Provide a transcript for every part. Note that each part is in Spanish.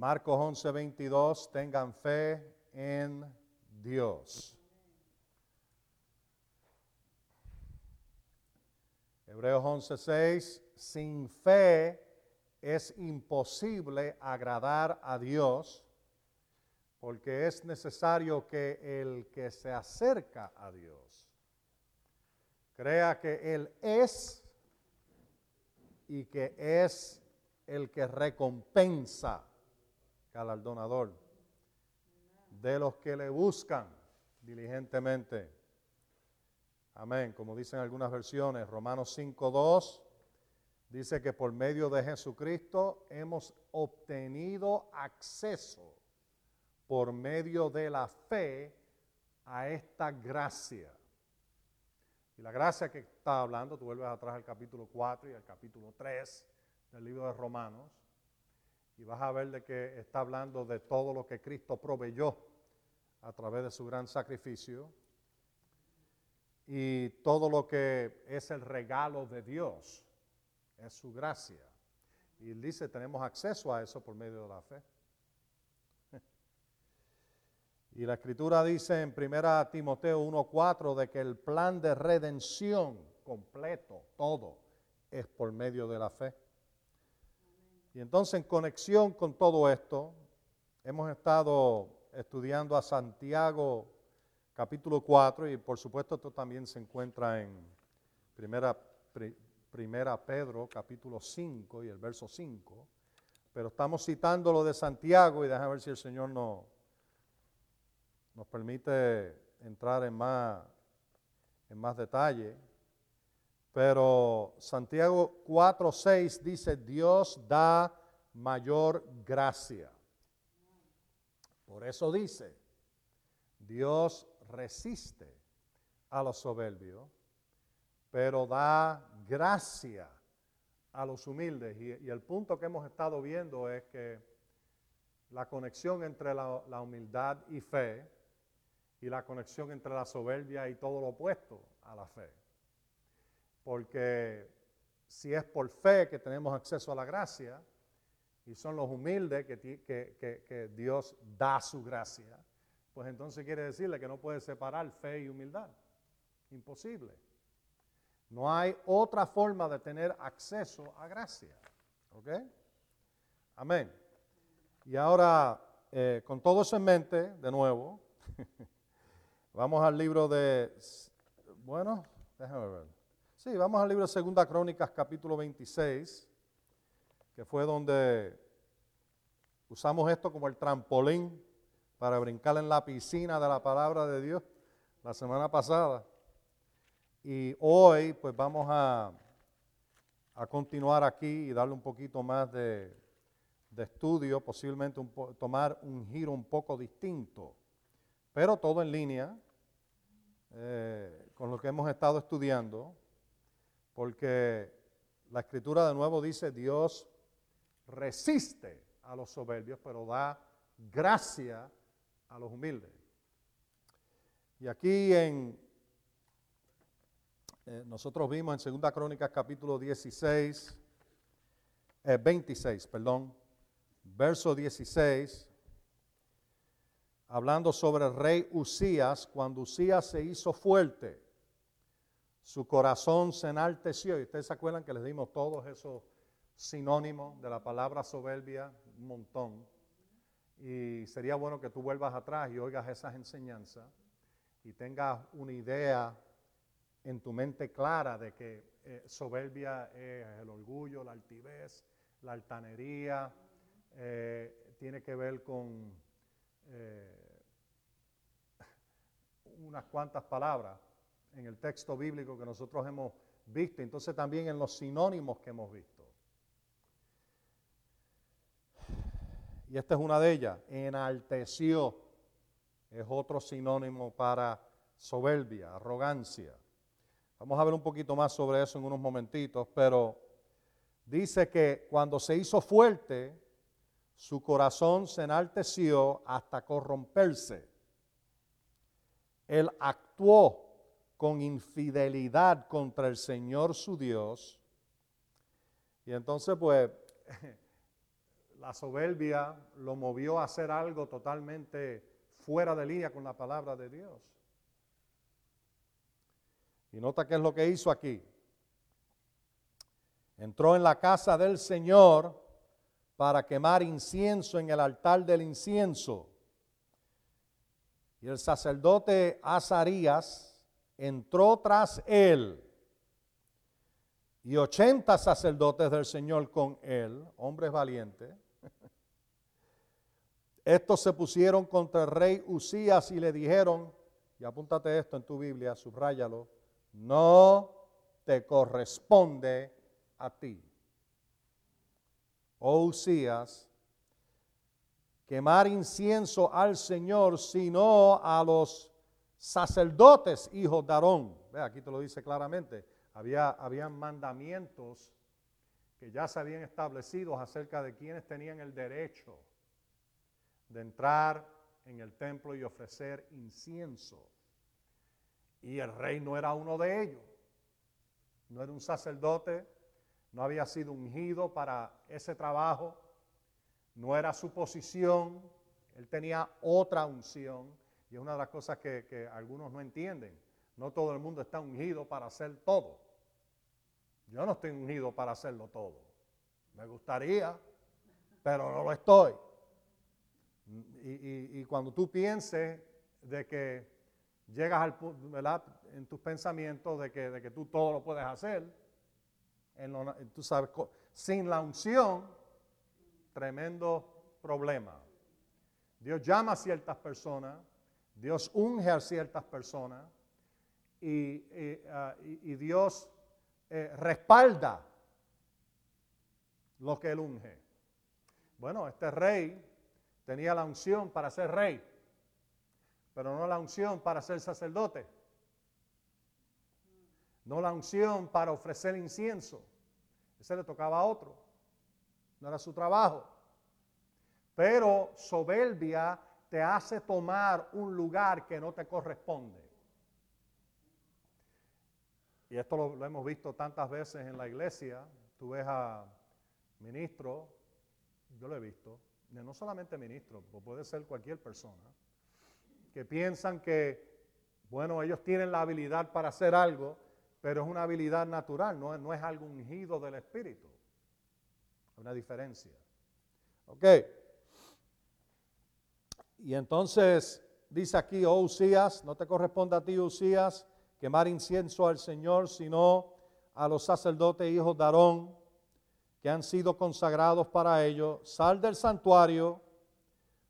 Marcos 11, 22, tengan fe en Dios. Hebreos 11, 6, sin fe es imposible agradar a Dios porque es necesario que el que se acerca a Dios crea que Él es y que es el que recompensa, galardonador, de los que le buscan diligentemente. Amén. Como dicen algunas versiones, Romanos 5.2 dice que por medio de Jesucristo hemos obtenido acceso por medio de la fe a esta gracia. Y la gracia que está hablando, tú vuelves atrás al capítulo 4 y al capítulo 3 del libro de Romanos, y vas a ver de que está hablando de todo lo que Cristo proveyó a través de su gran sacrificio y todo lo que es el regalo de Dios, es su gracia. Y dice, tenemos acceso a eso por medio de la fe. Y la escritura dice en 1 Timoteo 1.4 de que el plan de redención completo, todo, es por medio de la fe. Y entonces en conexión con todo esto, hemos estado estudiando a Santiago capítulo 4 y por supuesto esto también se encuentra en primera, primera Pedro capítulo 5 y el verso 5. Pero estamos citando lo de Santiago y déjame ver si el Señor no, nos permite entrar en más, en más detalle. Pero Santiago 4.6 dice, Dios da mayor gracia. Por eso dice, Dios resiste a los soberbios, pero da gracia a los humildes. Y, el punto que hemos estado viendo es que la conexión entre la, la humildad y fe y la conexión entre la soberbia y todo lo opuesto a la fe. Porque si es por fe que tenemos acceso a la gracia, y son los humildes que, Dios da su gracia, pues entonces quiere decirle que no puede separar fe y humildad. Imposible. No hay otra forma de tener acceso a gracia. ¿Ok? Amén. Y ahora, eh, con todo eso en mente, de nuevo, Vamos al libro de, bueno, déjame ver. Sí, vamos al libro de Segunda Crónicas, capítulo 26, que fue donde usamos esto como el trampolín para brincar en la piscina de la palabra de Dios la semana pasada. Y hoy, pues vamos a, a continuar aquí y darle un poquito más de, de estudio, posiblemente tomar un giro un poco distinto pero todo en línea eh, con lo que hemos estado estudiando, porque la escritura de nuevo dice, Dios resiste a los soberbios, pero da gracia a los humildes. Y aquí en, eh, nosotros vimos en 2 Crónicas capítulo 16, 26, eh, perdón, verso 16, hablando sobre el rey Usías, cuando Usías se hizo fuerte, su corazón se enalteció. Y ustedes se acuerdan que les dimos todos esos sinónimos de la palabra soberbia, un montón. Y sería bueno que tú vuelvas atrás y oigas esas enseñanzas y tengas una idea en tu mente clara de que eh, soberbia es el orgullo, la altivez, la altanería, eh, tiene que ver con eh, unas cuantas palabras en el texto bíblico que nosotros hemos visto, entonces también en los sinónimos que hemos visto. Y esta es una de ellas, enalteció, es otro sinónimo para soberbia, arrogancia. Vamos a ver un poquito más sobre eso en unos momentitos, pero dice que cuando se hizo fuerte, su corazón se enalteció hasta corromperse. Él actuó con infidelidad contra el Señor su Dios. Y entonces, pues, la soberbia lo movió a hacer algo totalmente fuera de línea con la palabra de Dios. Y nota qué es lo que hizo aquí. Entró en la casa del Señor para quemar incienso en el altar del incienso. Y el sacerdote Azarías entró tras él. Y ochenta sacerdotes del Señor con él, hombres valientes. Estos se pusieron contra el rey Usías y le dijeron, y apúntate esto en tu Biblia, subráyalo, no te corresponde a ti. Oh Usías, quemar incienso al Señor, sino a los sacerdotes, hijos de Aarón. Ve, aquí te lo dice claramente. Había, mandamientos que ya se habían establecido acerca de quienes tenían el derecho de entrar en el templo y ofrecer incienso. Y el rey no era uno de ellos. No era un sacerdote, no había sido ungido para ese trabajo, no era su posición, él tenía otra unción. Y es una de las cosas que, algunos no entienden. No todo el mundo está ungido para hacer todo. Yo no estoy ungido para hacerlo todo. Me gustaría, pero no lo estoy. Y, cuando tú pienses de que llegas al ¿verdad? En tus pensamientos de que, de que tú todo lo puedes hacer, en sin la unción, tremendo problema. Dios llama a ciertas personas, Dios unge a ciertas personas y, ah, Dios eh, respalda lo que él unge. Bueno, este rey tenía la unción para ser rey, pero no la unción para ser sacerdote, no la unción para ofrecer incienso. Ese le tocaba a otro, no era su trabajo. Pero soberbia te hace tomar un lugar que no te corresponde. Y esto lo, hemos visto tantas veces en la iglesia. Tú ves a ministros, yo lo he visto, no solamente ministros, puede ser cualquier persona, que piensan que, bueno, ellos tienen la habilidad para hacer algo, pero es una habilidad natural, no, no es algo ungido del Espíritu. Hay una diferencia. Ok. Y entonces dice aquí, oh Usías, no te corresponde a ti, Usías, quemar incienso al Señor, sino a los sacerdotes hijos de Aarón que han sido consagrados para ello, sal del santuario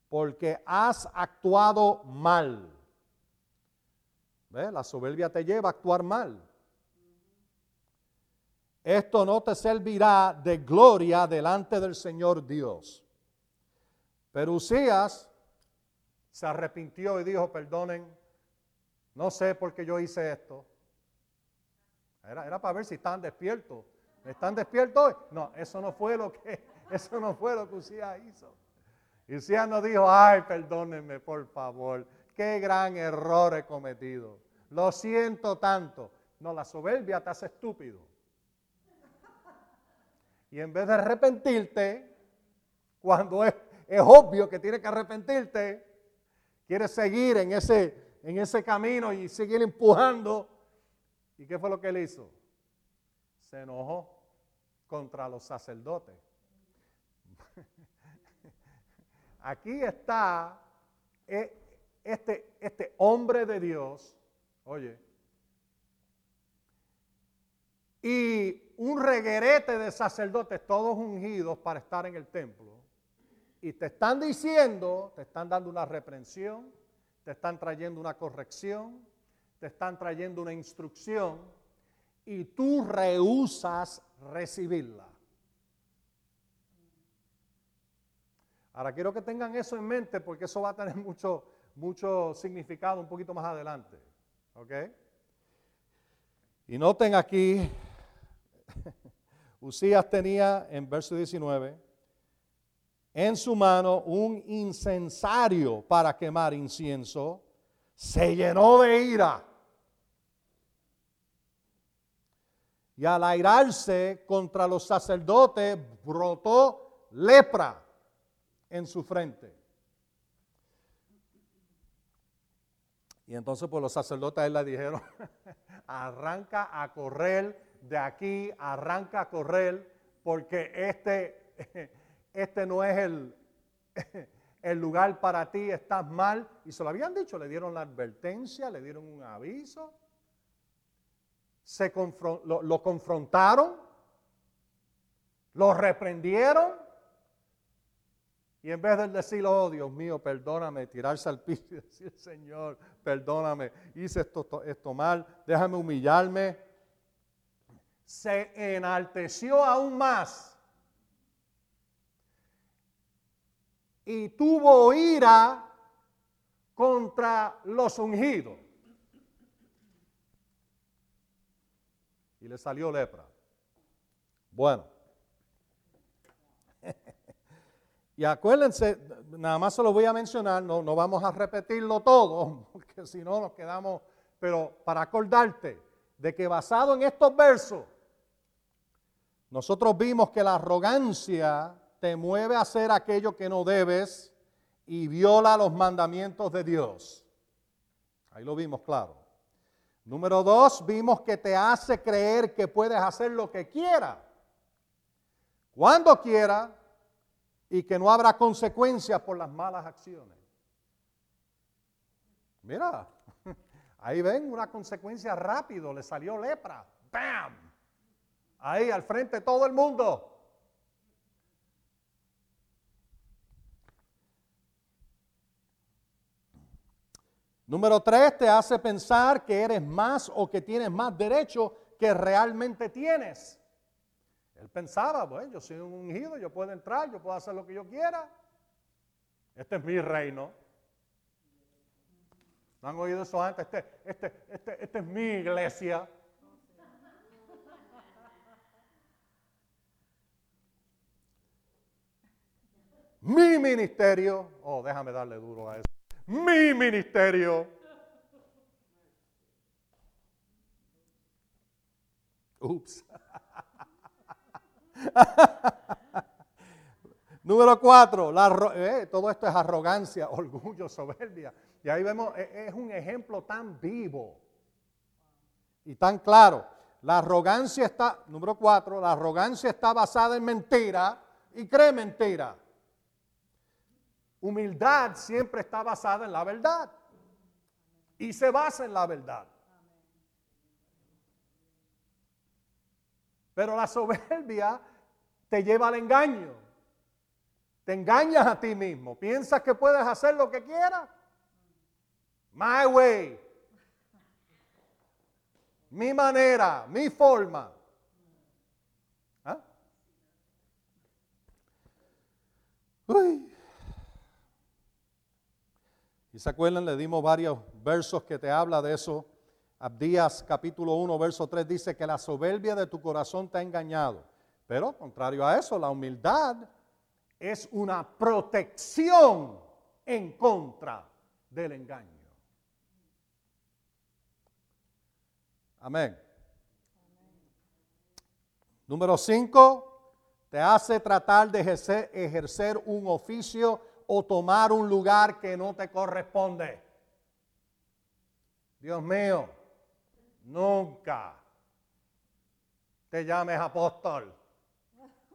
porque has actuado mal. ¿Ve? La soberbia te lleva a actuar mal. Esto no te servirá de gloria delante del Señor Dios. Pero Usías se arrepintió y dijo, perdonen, no sé por qué yo hice esto. Era, para ver si estaban despiertos ¿Están despiertos hoy? No, eso no fue lo que, eso no fue lo que Usías hizo. Usías no dijo, ay, perdónenme, por favor, qué gran error he cometido. Lo siento tanto. No, la soberbia te hace estúpido. Y en vez de arrepentirte, cuando es, es obvio que tienes que arrepentirte, quieres seguir en ese, en ese camino y seguir empujando. ¿Y qué fue lo que él hizo? se enojó contra los sacerdotes. Aquí está eh, este, este hombre de Dios, oye, y un reguerete de sacerdotes, todos ungidos para estar en el templo, y te están diciendo, te están dando una reprensión, te están trayendo una corrección, te están trayendo una instrucción, y tú rehusas recibirla. Ahora quiero que tengan eso en mente porque eso va a tener mucho, mucho significado un poquito más adelante. ¿Ok? Y noten aquí, Usías tenía en verso 19 en su mano un incensario para quemar incienso, se llenó de ira y al airarse contra los sacerdotes brotó lepra en su frente. Y entonces pues los sacerdotes a él le dijeron, arranca a correr de aquí, arranca a correr, porque este, este no es el, el lugar para ti, estás mal. Y se lo habían dicho, le dieron la advertencia, le dieron un aviso, se lo, confrontaron, lo reprendieron. Y en vez de decir, oh Dios mío, perdóname, tirarse al piso y decir, Señor, perdóname, hice esto, esto mal, déjame humillarme, se enalteció aún más y tuvo ira contra los ungidos. Y le salió lepra. Bueno. y acuérdense, nada más se lo voy a mencionar, no, no vamos a repetirlo todo, porque si no nos quedamos, pero para acordarte de que basado en estos versos, nosotros vimos que la arrogancia te mueve a hacer aquello que no debes y viola los mandamientos de Dios. Ahí lo vimos claro. Número dos, vimos que te hace creer que puedes hacer lo que quiera, cuando quiera, y que no habrá consecuencias por las malas acciones. Mira, ahí ven una consecuencia rápido, le salió lepra, ¡bam! Ahí al frente todo el mundo. Número tres, te hace pensar que eres más o que tienes más derecho que realmente tienes. Él pensaba, bueno, yo soy un ungido, yo puedo entrar, yo puedo hacer lo que yo quiera. Este es mi reino. ¿No han oído eso antes? Este, este, este, este es mi iglesia. mi ministerio. Oh, déjame darle duro a eso mi ministerio. Ups. Número cuatro, eh, todo esto es arrogancia, orgullo, soberbia. Y ahí vemos, e, es un ejemplo tan vivo y tan claro. La arrogancia está, número cuatro, la arrogancia está basada en mentira y cree mentira. Humildad siempre está basada en la verdad y se basa en la verdad. Pero la soberbia te lleva al engaño. Te engañas a ti mismo. Piensas que puedes hacer lo que quieras. My way. Mi manera, mi forma. ¿Ah? Uy. Y se acuerdan, le dimos varios versos que te habla de eso. Abdías capítulo 1, verso 3 dice que la soberbia de tu corazón te ha engañado. Pero contrario a eso, la humildad es una protección en contra del engaño. Amén. Número 5, te hace tratar de ejercer, ejercer un oficio o tomar un lugar que no te corresponde. Dios mío, nunca te llames apóstol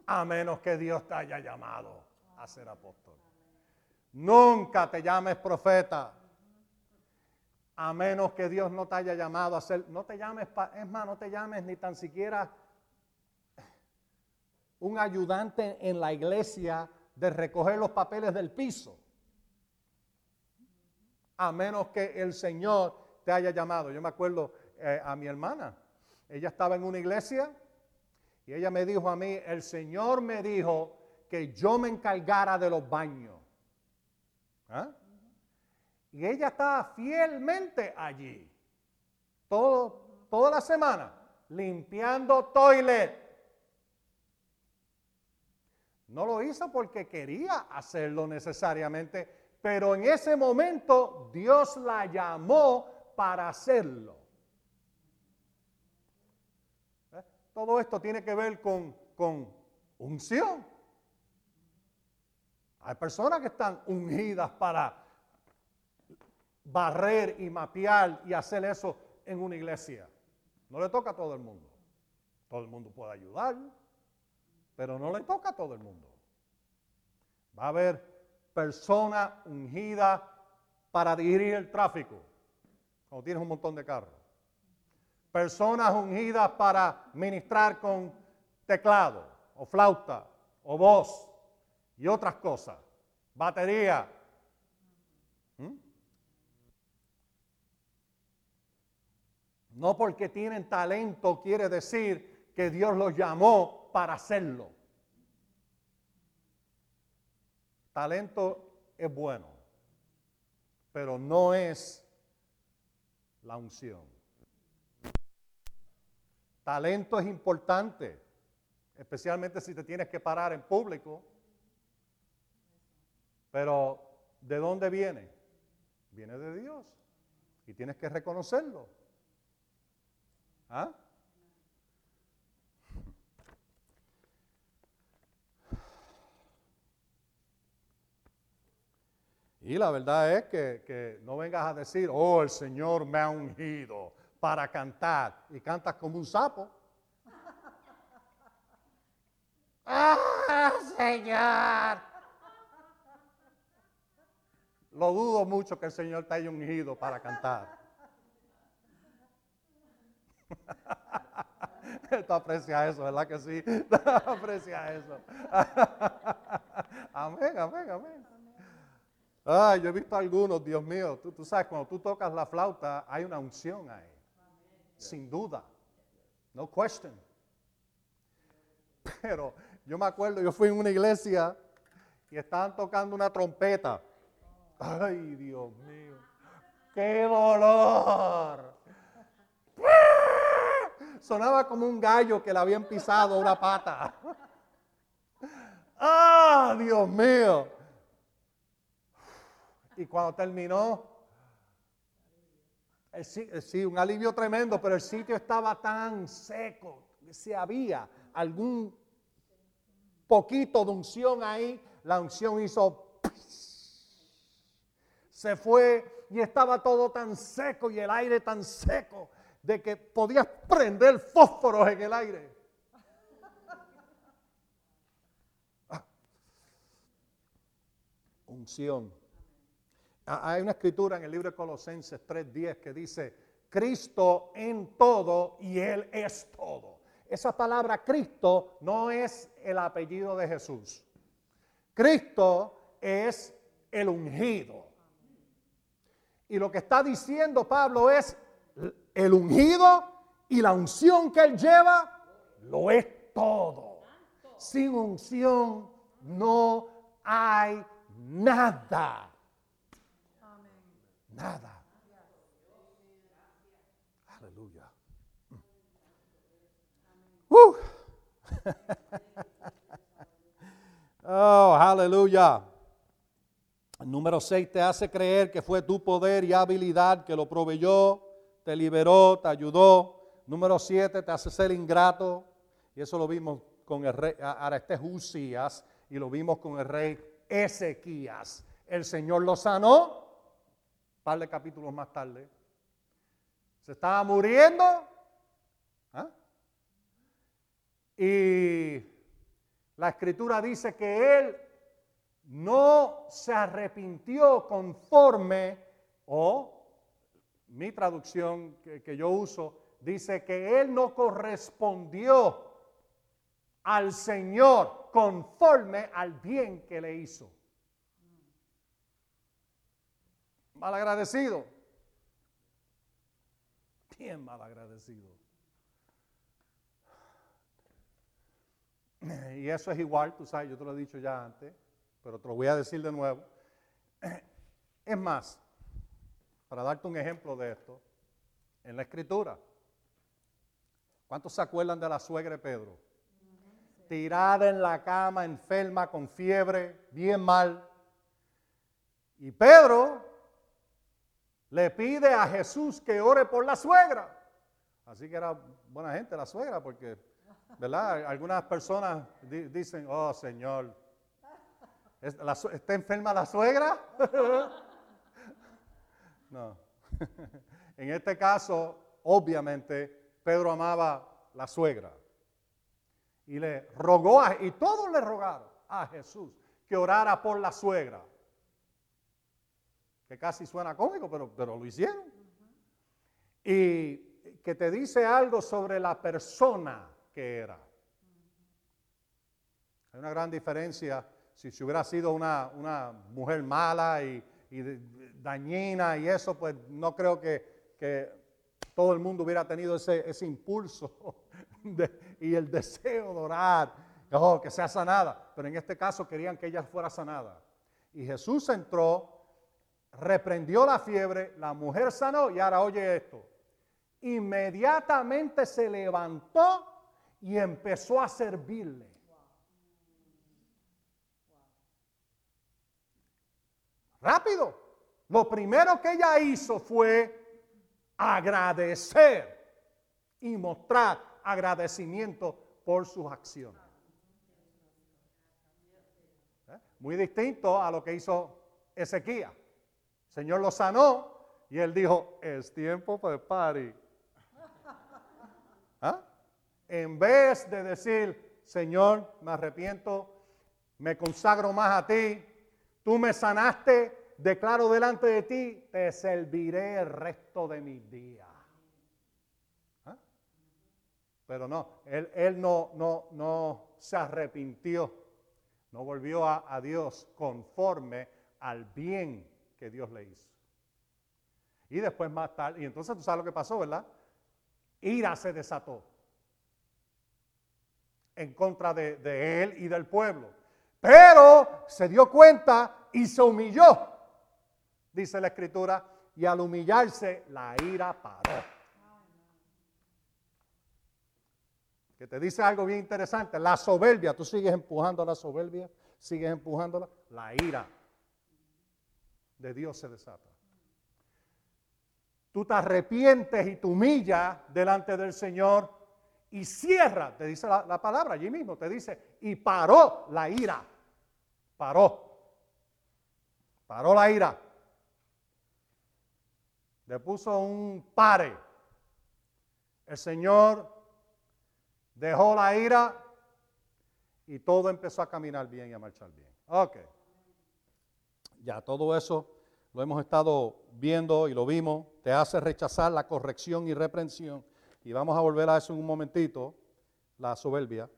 a menos que Dios te haya llamado a ser apóstol. Nunca te llames profeta a menos que Dios no te haya llamado a ser, no te llames, es más, no te llames ni tan siquiera un ayudante en la iglesia de recoger los papeles del piso, a menos que el Señor te haya llamado. Yo me acuerdo eh, a mi hermana, ella estaba en una iglesia y ella me dijo a mí, el Señor me dijo que yo me encargara de los baños. ¿Ah? Y ella estaba fielmente allí, todo, toda la semana, limpiando toilet no lo hizo porque quería hacerlo necesariamente, pero en ese momento Dios la llamó para hacerlo. ¿Eh? Todo esto tiene que ver con, con unción. Hay personas que están ungidas para barrer y mapear y hacer eso en una iglesia. No le toca a todo el mundo. Todo el mundo puede ayudar, pero no le toca a todo el mundo. Va a haber personas ungidas para dirigir el tráfico, cuando tienes un montón de carros. Personas ungidas para ministrar con teclado, o flauta, o voz, y otras cosas. Batería. ¿Mm? No porque tienen talento quiere decir que Dios los llamó para hacerlo. Talento es bueno, pero no es la unción. Talento es importante, especialmente si te tienes que parar en público. Pero, ¿de dónde viene? Viene de Dios. Y tienes que reconocerlo. ¿Ah? Y la verdad es que, no vengas a decir, oh, el Señor me ha ungido para cantar y cantas como un sapo. ¡Ah, Señor! Lo dudo mucho que el Señor te haya ungido para cantar. Tú aprecias eso, ¿verdad que sí? aprecia eso. amén, amén, amén. Ay, yo he visto algunos, Dios mío, tú, tú, sabes, cuando tú tocas la flauta hay una unción ahí. Sin duda. No question. Pero yo me acuerdo, yo fui en una iglesia y estaban tocando una trompeta. Ay, Dios mío. ¡Qué dolor! Sonaba como un gallo que le habían pisado una pata. ¡Ah, Dios mío! Y cuando terminó, sí, un alivio tremendo, pero el sitio estaba tan seco. Si había algún poquito de unción ahí, la unción hizo... Se fue y estaba todo tan seco y el aire tan seco de que podías prender fósforos en el aire. Ah. Unción. Ah, hay una escritura en el libro de Colosenses 3:10 que dice, Cristo en todo y Él es todo. Esa palabra Cristo no es el apellido de Jesús. Cristo es el ungido. Y lo que está diciendo Pablo es, el ungido y la unción que él lleva lo es todo. Sin unción no hay nada. Nada. Aleluya. Uh. oh, aleluya. Número 6 te hace creer que fue tu poder y habilidad que lo proveyó te liberó, te ayudó. Número siete, te hace ser ingrato. Y eso lo vimos con el rey Usías y lo vimos con el rey Ezequías. El Señor lo sanó, par de capítulos más tarde. Se estaba muriendo. ¿ah? Y la escritura dice que él no se arrepintió conforme o mi traducción que, yo uso, dice que él no correspondió al Señor conforme al bien que le hizo. Malagradecido. Bien malagradecido. Y eso es igual, tú sabes, yo te lo he dicho ya antes, pero te lo voy a decir de nuevo. Es más, para darte un ejemplo de esto, en la escritura. ¿Cuántos se acuerdan de la suegra de Pedro? Tirada en la cama, enferma, con fiebre, bien mal. Y Pedro le pide a Jesús que ore por la suegra. Así que era buena gente la suegra, porque, ¿verdad? Algunas personas dicen, oh Señor, ¿Está enferma la suegra? no. en este caso, obviamente, Pedro amaba la suegra. Y le rogó, a, y todos le rogaron a Jesús que orara por la suegra. Que casi suena cómico, pero, pero lo hicieron. Y que te dice algo sobre la persona que era. Hay una gran diferencia si, si hubiera sido una, una mujer mala y, dañina y eso, pues no creo que, que, todo el mundo hubiera tenido ese, ese impulso y el deseo de orar, oh, que sea sanada. Pero en este caso querían que ella fuera sanada. Y Jesús entró, reprendió la fiebre, la mujer sanó y ahora oye esto inmediatamente se levantó y empezó a servirle. Rápido. Lo primero que ella hizo fue agradecer y mostrar agradecimiento por sus acciones. ¿Eh? Muy distinto a lo que hizo Ezequiel. El Señor lo sanó y él dijo, es tiempo para party. ¿Ah? En vez de decir, Señor, me arrepiento, me consagro más a ti, tú me sanaste, declaro delante de ti, te serviré el resto de mis días. ¿Ah? Pero no, él, él, no, no, no se arrepintió, no volvió a, a Dios conforme al bien que Dios le hizo. Y después más tarde, y entonces tú sabes lo que pasó, ¿verdad? ira se desató en contra de, él y del pueblo. Pero se dio cuenta y se humilló, dice la escritura, y al humillarse la ira paró. Que te dice algo bien interesante, la soberbia, tú sigues empujando la soberbia, sigues empujándola, la ira de Dios se desata tú te arrepientes y te humillas delante del Señor y cierra, te dice la, palabra allí mismo, te dice, y paró la ira, paró, paró la ira, le puso un pare. El Señor dejó la ira y todo empezó a caminar bien y a marchar bien. Ok. Ya todo eso lo hemos estado viendo y lo vimos, te hace rechazar la corrección y reprensión. Y vamos a volver a eso en un momentito, la soberbia.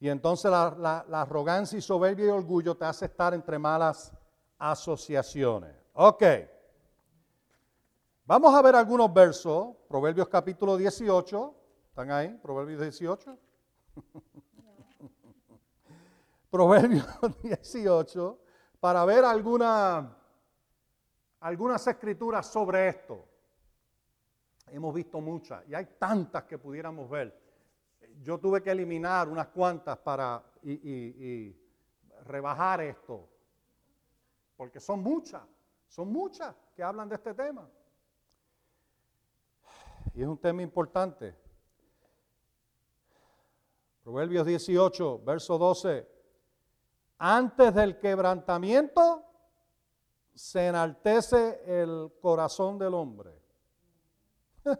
Y entonces la, arrogancia y soberbia y orgullo te hace estar entre malas asociaciones. Ok. Vamos a ver algunos versos. Proverbios capítulo 18. ¿Están ahí? Proverbios 18. Proverbios 18. Para ver alguna algunas escrituras sobre esto. Hemos visto muchas y hay tantas que pudiéramos ver. Yo tuve que eliminar unas cuantas para y, rebajar esto, porque son muchas, son muchas que hablan de este tema. Y es un tema importante. Proverbios 18, verso 12. Antes del quebrantamiento se enaltece el corazón del hombre.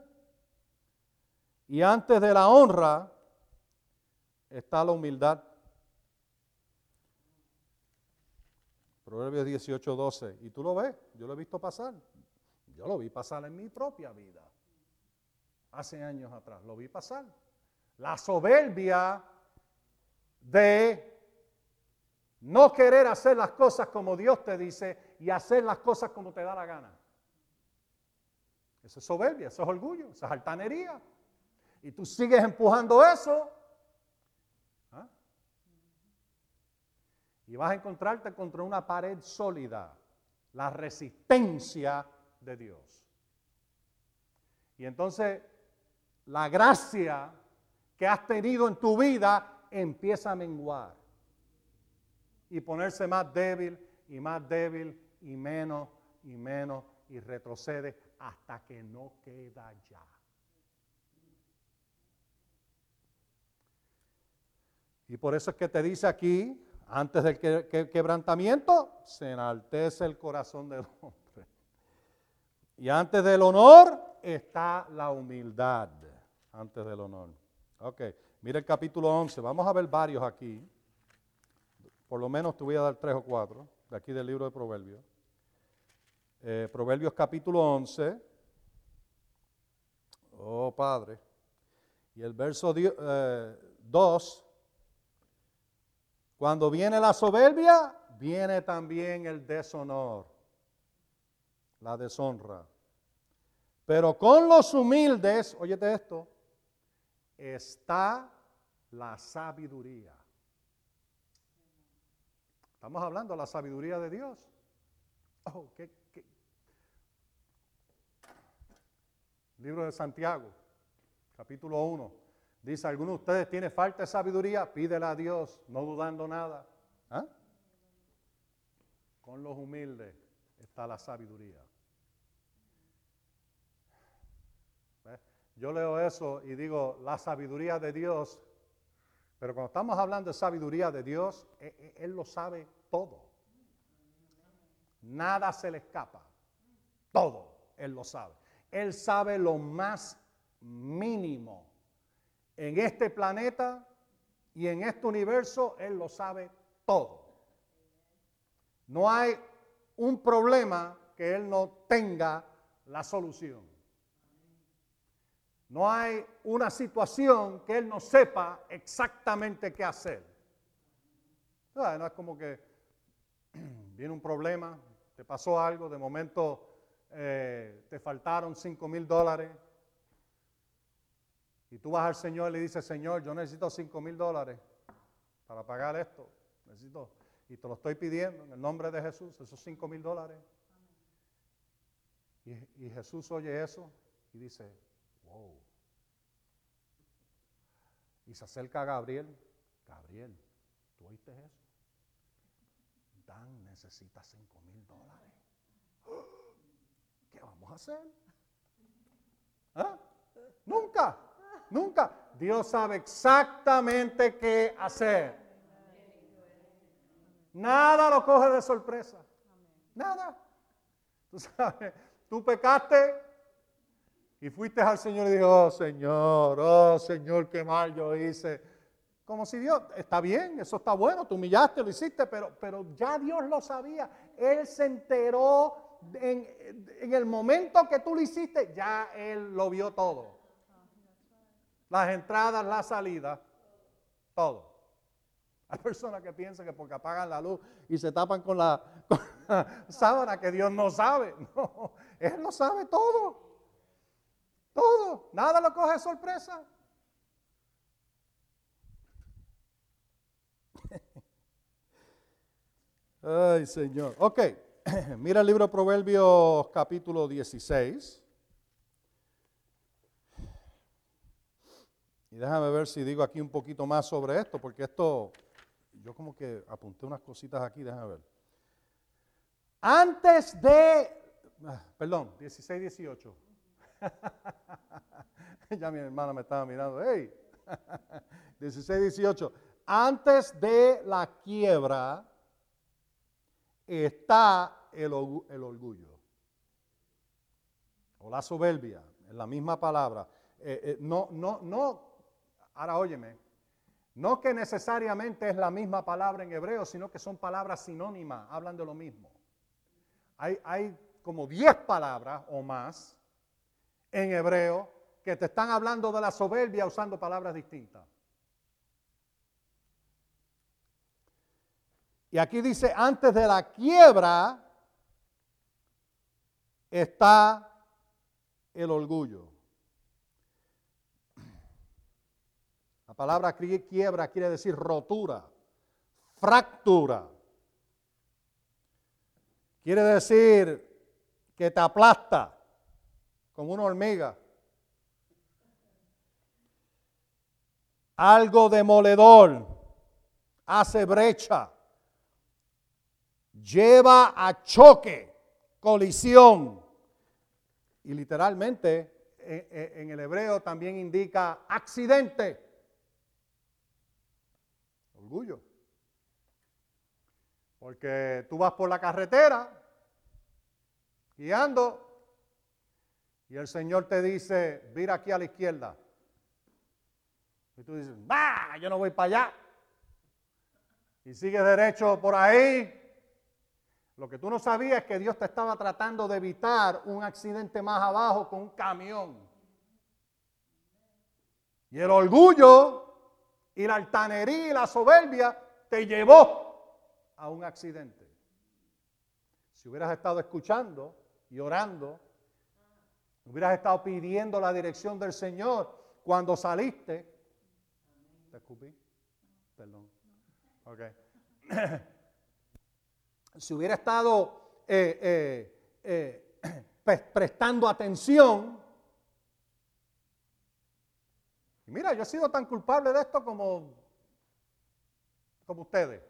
y antes de la honra está la humildad. Proverbios 18, 12. Y tú lo ves, yo lo he visto pasar. Yo lo vi pasar en mi propia vida. Hace años atrás, lo vi pasar. La soberbia de no querer hacer las cosas como Dios te dice y hacer las cosas como te da la gana. Eso es soberbia, eso es orgullo, eso es altanería. Y tú sigues empujando eso. ¿ah? Y vas a encontrarte contra una pared sólida, la resistencia de Dios. Y entonces la gracia que has tenido en tu vida empieza a menguar y ponerse más débil y más débil y menos y menos y retrocede hasta que no queda ya. Y por eso es que te dice aquí, Antes del quebrantamiento se enaltece el corazón del hombre. Y antes del honor está la humildad. Antes del honor. Ok, mira el capítulo 11. Vamos a ver varios aquí. Por lo menos te voy a dar tres o cuatro de aquí del libro de Proverbios. Eh, Proverbios capítulo 11. Oh Padre. Y el verso 2. Eh, Cuando viene la soberbia, viene también el deshonor, la deshonra. Pero con los humildes, óyete esto, está la sabiduría. Estamos hablando de la sabiduría de Dios. Oh, ¿qué, Libro de Santiago, capítulo 1. Dice, ¿alguno de ustedes tiene falta de sabiduría? Pídela a Dios, no dudando nada. ¿Ah? Con los humildes está la sabiduría. Yo leo eso y digo, la sabiduría de Dios, pero cuando estamos hablando de sabiduría de Dios, e, e, Él, lo sabe todo. Nada se le escapa. Todo Él lo sabe. Él sabe lo más mínimo. En este planeta y en este universo, Él lo sabe todo. No hay un problema que Él no tenga la solución. No hay una situación que Él no sepa exactamente qué hacer. No es como que viene un problema, te pasó algo, de momento eh, te faltaron 5 mil dólares y tú vas al Señor y le dices, Señor, yo necesito 5 mil dólares para pagar esto, necesito, y te lo estoy pidiendo en el nombre de Jesús, esos 5 mil dólares. Y Jesús oye eso y dice, wow. Y se acerca a Gabriel, Gabriel, ¿tú oíste eso? Dan necesita 5 mil dólares. ¿qué vamos a hacer? ¿Ah? Nunca, nunca. Dios sabe exactamente qué hacer. Nada lo coge de sorpresa. Nada. Tú sabes, tú pecaste y fuiste al Señor y dijo, oh Señor, oh Señor, qué mal yo hice. Como si Dios, está bien, eso está bueno, tú humillaste, lo hiciste, pero, pero ya Dios lo sabía. Él se enteró en, el momento que tú lo hiciste, ya Él lo vio todo. Las entradas, la salida, todo. Hay personas que piensan que porque apagan la luz y se tapan con la, sábana que Dios no sabe. No, Él lo sabe todo. Todo. Nada lo coge sorpresa. Ay, Señor. Ok. Mira el libro de Proverbios capítulo 16. Y déjame ver si digo aquí un poquito más sobre esto, porque esto, yo como que apunté unas cositas aquí, déjame ver. Antes de, ah, perdón, 16, 18. ya mi hermana me estaba mirando, hey, 16, 18. Antes de la quiebra está el, orgullo o la soberbia, en la misma palabra. Eh, eh, no, no, no, ahora óyeme, no que necesariamente es la misma palabra en hebreo, sino que son palabras sinónimas, hablan de lo mismo. Hay, hay como 10 palabras o más en hebreo que te están hablando de la soberbia usando palabras distintas. Y aquí dice, antes de la quiebra está el orgullo. La palabra quiebra quiere decir rotura, fractura. Quiere decir que te aplasta como una hormiga. Algo demoledor hace brecha, lleva a choque colisión. Y literalmente en el hebreo también indica accidente. Orgullo. Porque tú vas por la carretera guiando y el Señor te dice, mira aquí a la izquierda. Y tú dices, ¡bah! Yo no voy para allá. Y sigues derecho por ahí. Lo que tú no sabías es que Dios te estaba tratando de evitar un accidente más abajo con un camión. Y el orgullo y la altanería y la soberbia te llevó a un accidente. Si hubieras estado escuchando y orando, hubieras estado pidiendo la dirección del Señor cuando saliste. ¿Te escupí? Perdón. Ok. si hubiera estado eh, eh, eh, prestando atención, mira, yo he sido tan culpable de esto como, como ustedes.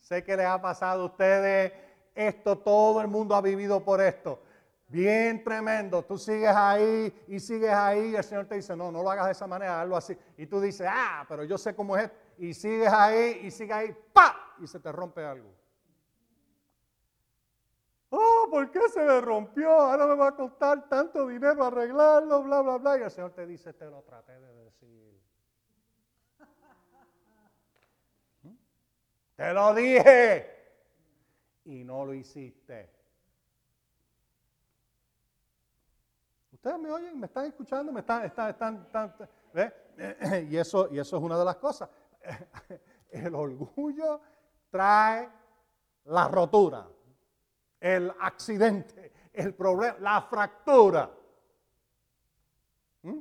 Sé que les ha pasado a ustedes esto, todo el mundo ha vivido por esto. Bien tremendo. Tú sigues ahí y sigues ahí y el Señor te dice, no, no lo hagas de esa manera, hazlo así. Y tú dices, ah, pero yo sé cómo es. Y sigues ahí y sigues ahí, ¡pa! Y se te rompe algo. Oh, ¿por qué se me rompió? Ahora me va a costar tanto dinero arreglarlo, bla, bla, bla. Y el Señor te dice, te lo traté de decir. ¿Mm? Te lo dije y no lo hiciste. Ustedes me oyen, me están escuchando, me están, están, están, están Y eso, y eso es una de las cosas. El orgullo trae la rotura el accidente, el problema, la fractura. ¿Mm?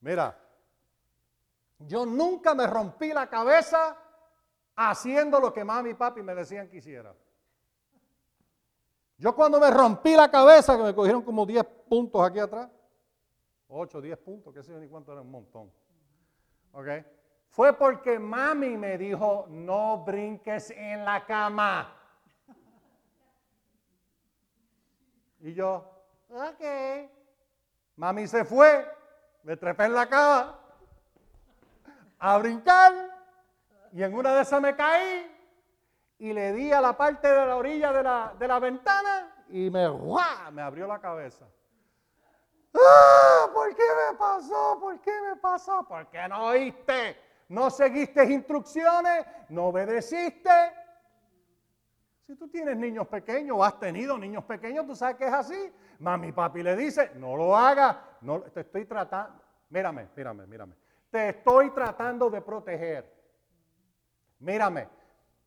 Mira, yo nunca me rompí la cabeza haciendo lo que mami y papi me decían que hiciera. Yo cuando me rompí la cabeza, que me cogieron como 10 puntos aquí atrás, 8, 10 puntos, qué sé yo ni cuánto era un montón. ¿Ok? Fue porque mami me dijo, no brinques en la cama. Y yo, ok. Mami se fue, me trepé en la cama a brincar y en una de esas me caí y le di a la parte de la orilla de la, de la ventana y me, me abrió la cabeza. ¡Ah! ¿Por qué me pasó? ¿Por qué me pasó? ¿Por qué no oíste? ¿No seguiste instrucciones? ¿No obedeciste? Si tú tienes niños pequeños o has tenido niños pequeños, tú sabes que es así. Mami, papi le dice, no lo hagas, no, te estoy tratando, mírame, mírame, mírame. Te estoy tratando de proteger. Mírame,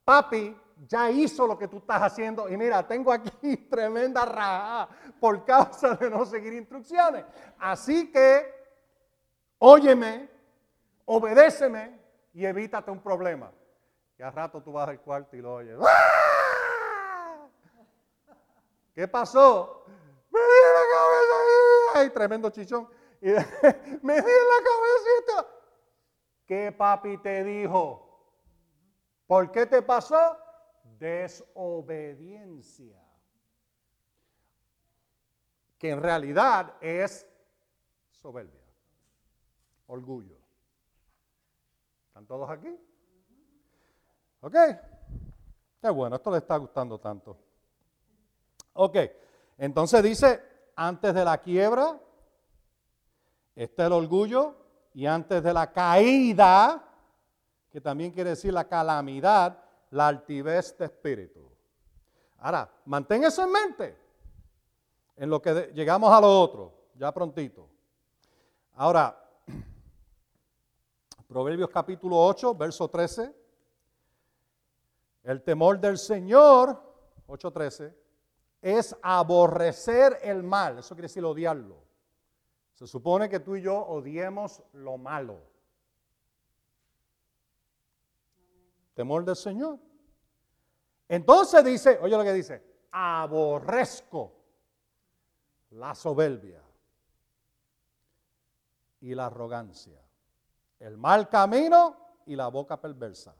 papi ya hizo lo que tú estás haciendo y mira, tengo aquí tremenda raja por causa de no seguir instrucciones. Así que, óyeme, obedéceme y evítate un problema. Y al rato tú vas al cuarto y lo oyes. ¿Qué pasó? Me di la cabeza. ¡Ay, tremendo chichón! Me di la cabecita. ¿Qué papi te dijo? ¿Por qué te pasó? Desobediencia. Que en realidad es soberbia, orgullo. ¿Están todos aquí? ¿Ok? Qué bueno, esto le está gustando tanto. Ok, entonces dice, antes de la quiebra está el orgullo y antes de la caída, que también quiere decir la calamidad, la altivez de espíritu. Ahora, mantén eso en mente en lo que llegamos a lo otro, ya prontito. Ahora, Proverbios capítulo 8, verso 13. El temor del Señor, 8.13, es aborrecer el mal, eso quiere decir odiarlo. Se supone que tú y yo odiemos lo malo. Temor del Señor. Entonces dice, oye lo que dice, aborrezco la soberbia y la arrogancia, el mal camino y la boca perversa.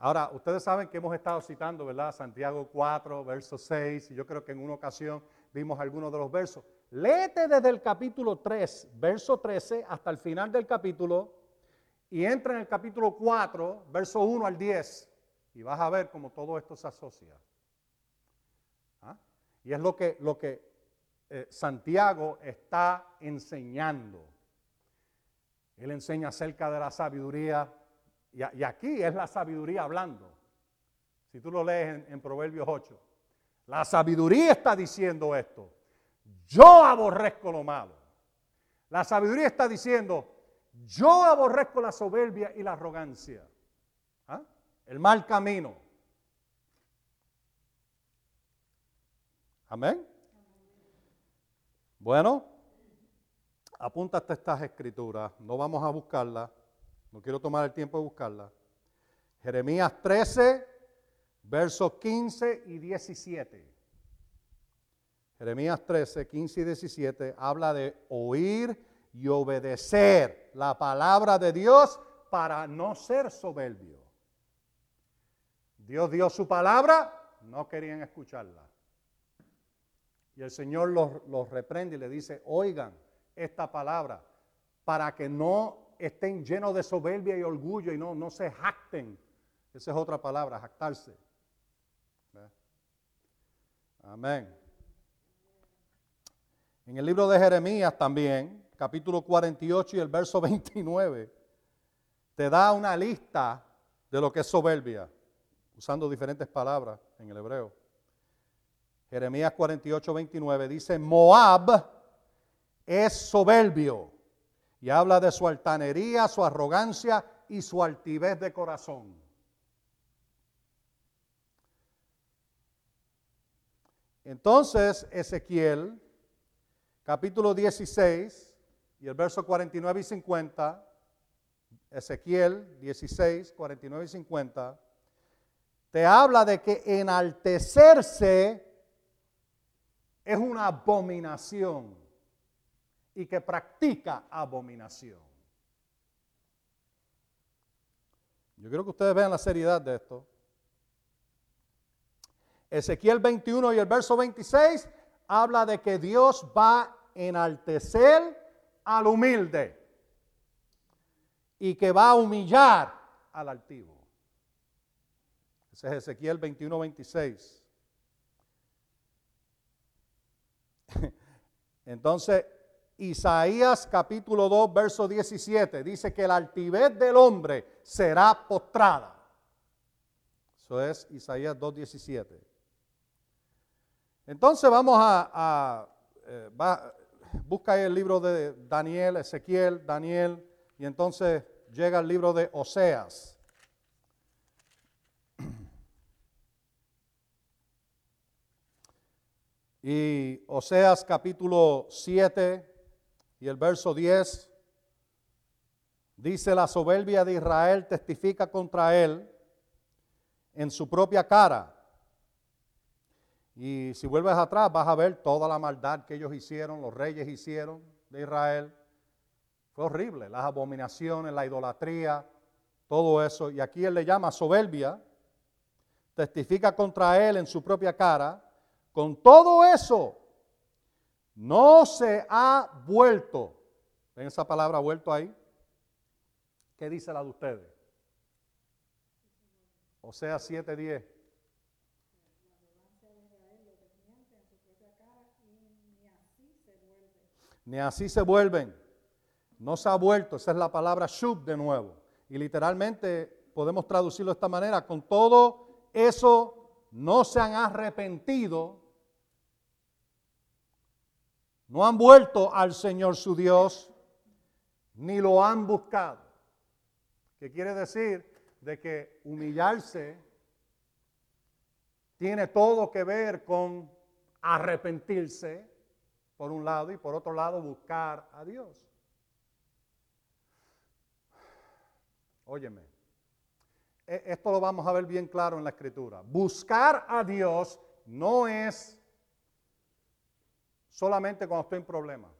Ahora, ustedes saben que hemos estado citando, ¿verdad? Santiago 4, verso 6, y yo creo que en una ocasión vimos algunos de los versos. Léete desde el capítulo 3, verso 13, hasta el final del capítulo, y entra en el capítulo 4, verso 1 al 10, y vas a ver cómo todo esto se asocia. ¿Ah? Y es lo que, lo que eh, Santiago está enseñando. Él enseña acerca de la sabiduría, y, aquí es la sabiduría hablando. Si tú lo lees en, en Proverbios 8, la sabiduría está diciendo esto. Yo aborrezco lo malo. La sabiduría está diciendo, yo aborrezco la soberbia y la arrogancia. ¿Ah? El mal camino. Amén. Bueno, apúntate estas escrituras. No vamos a buscarlas. No quiero tomar el tiempo de buscarlas. Jeremías 13, versos 15 y 17. Jeremías 13, 15 y 17 habla de oír y obedecer la palabra de Dios para no ser soberbio. Dios dio su palabra, no querían escucharla. Y el Señor los, reprende y le dice, oigan esta palabra para que no estén llenos de soberbia y orgullo y no, no se jacten. Esa es otra palabra, jactarse. Amén. En el libro de Jeremías también, capítulo 48 y el verso 29, te da una lista de lo que es soberbia, usando diferentes palabras en el hebreo. Jeremías 48, 29 dice, Moab es soberbio y habla de su altanería, su arrogancia y su altivez de corazón. Entonces Ezequiel capítulo 16 y el verso 49 y 50, Ezequiel 16, 49 y 50, te habla de que enaltecerse es una abominación y que practica abominación. Yo quiero que ustedes vean la seriedad de esto. Ezequiel 21 y el verso 26 habla de que Dios va enaltecer al humilde y que va a humillar al altivo. Ese es Ezequiel 21, 26. Entonces, Isaías capítulo 2, verso 17, dice que la altivez del hombre será postrada. Eso es Isaías 2, 17. Entonces vamos a, eh, busca el libro de Daniel, Ezequiel, Daniel, y entonces llega el libro de Oseas. Y Oseas capítulo 7 y el verso 10 dice, la soberbia de Israel testifica contra él en su propia cara y si vuelves atrás vas a ver toda la maldad que ellos hicieron, los reyes hicieron de Israel. Fue horrible, las abominaciones, la idolatría, todo eso. Y aquí él le llama soberbia, testifica contra él en su propia cara. Con todo eso, no se ha vuelto. ¿Ven esa palabra vuelto ahí? ¿Qué dice la de ustedes? O sea, 7.10. ni así se vuelven. No se ha vuelto, esa es la palabra shub de nuevo. Y literalmente podemos traducirlo de esta manera, con todo eso no se han arrepentido, no han vuelto al Señor su Dios, ni lo han buscado. ¿Qué quiere decir? De que humillarse tiene todo que ver con arrepentirse, por un lado, y por otro lado buscar a Dios. Óyeme, e, esto lo vamos a ver bien claro en la escritura. Buscar a Dios no es solamente cuando estoy en problemas.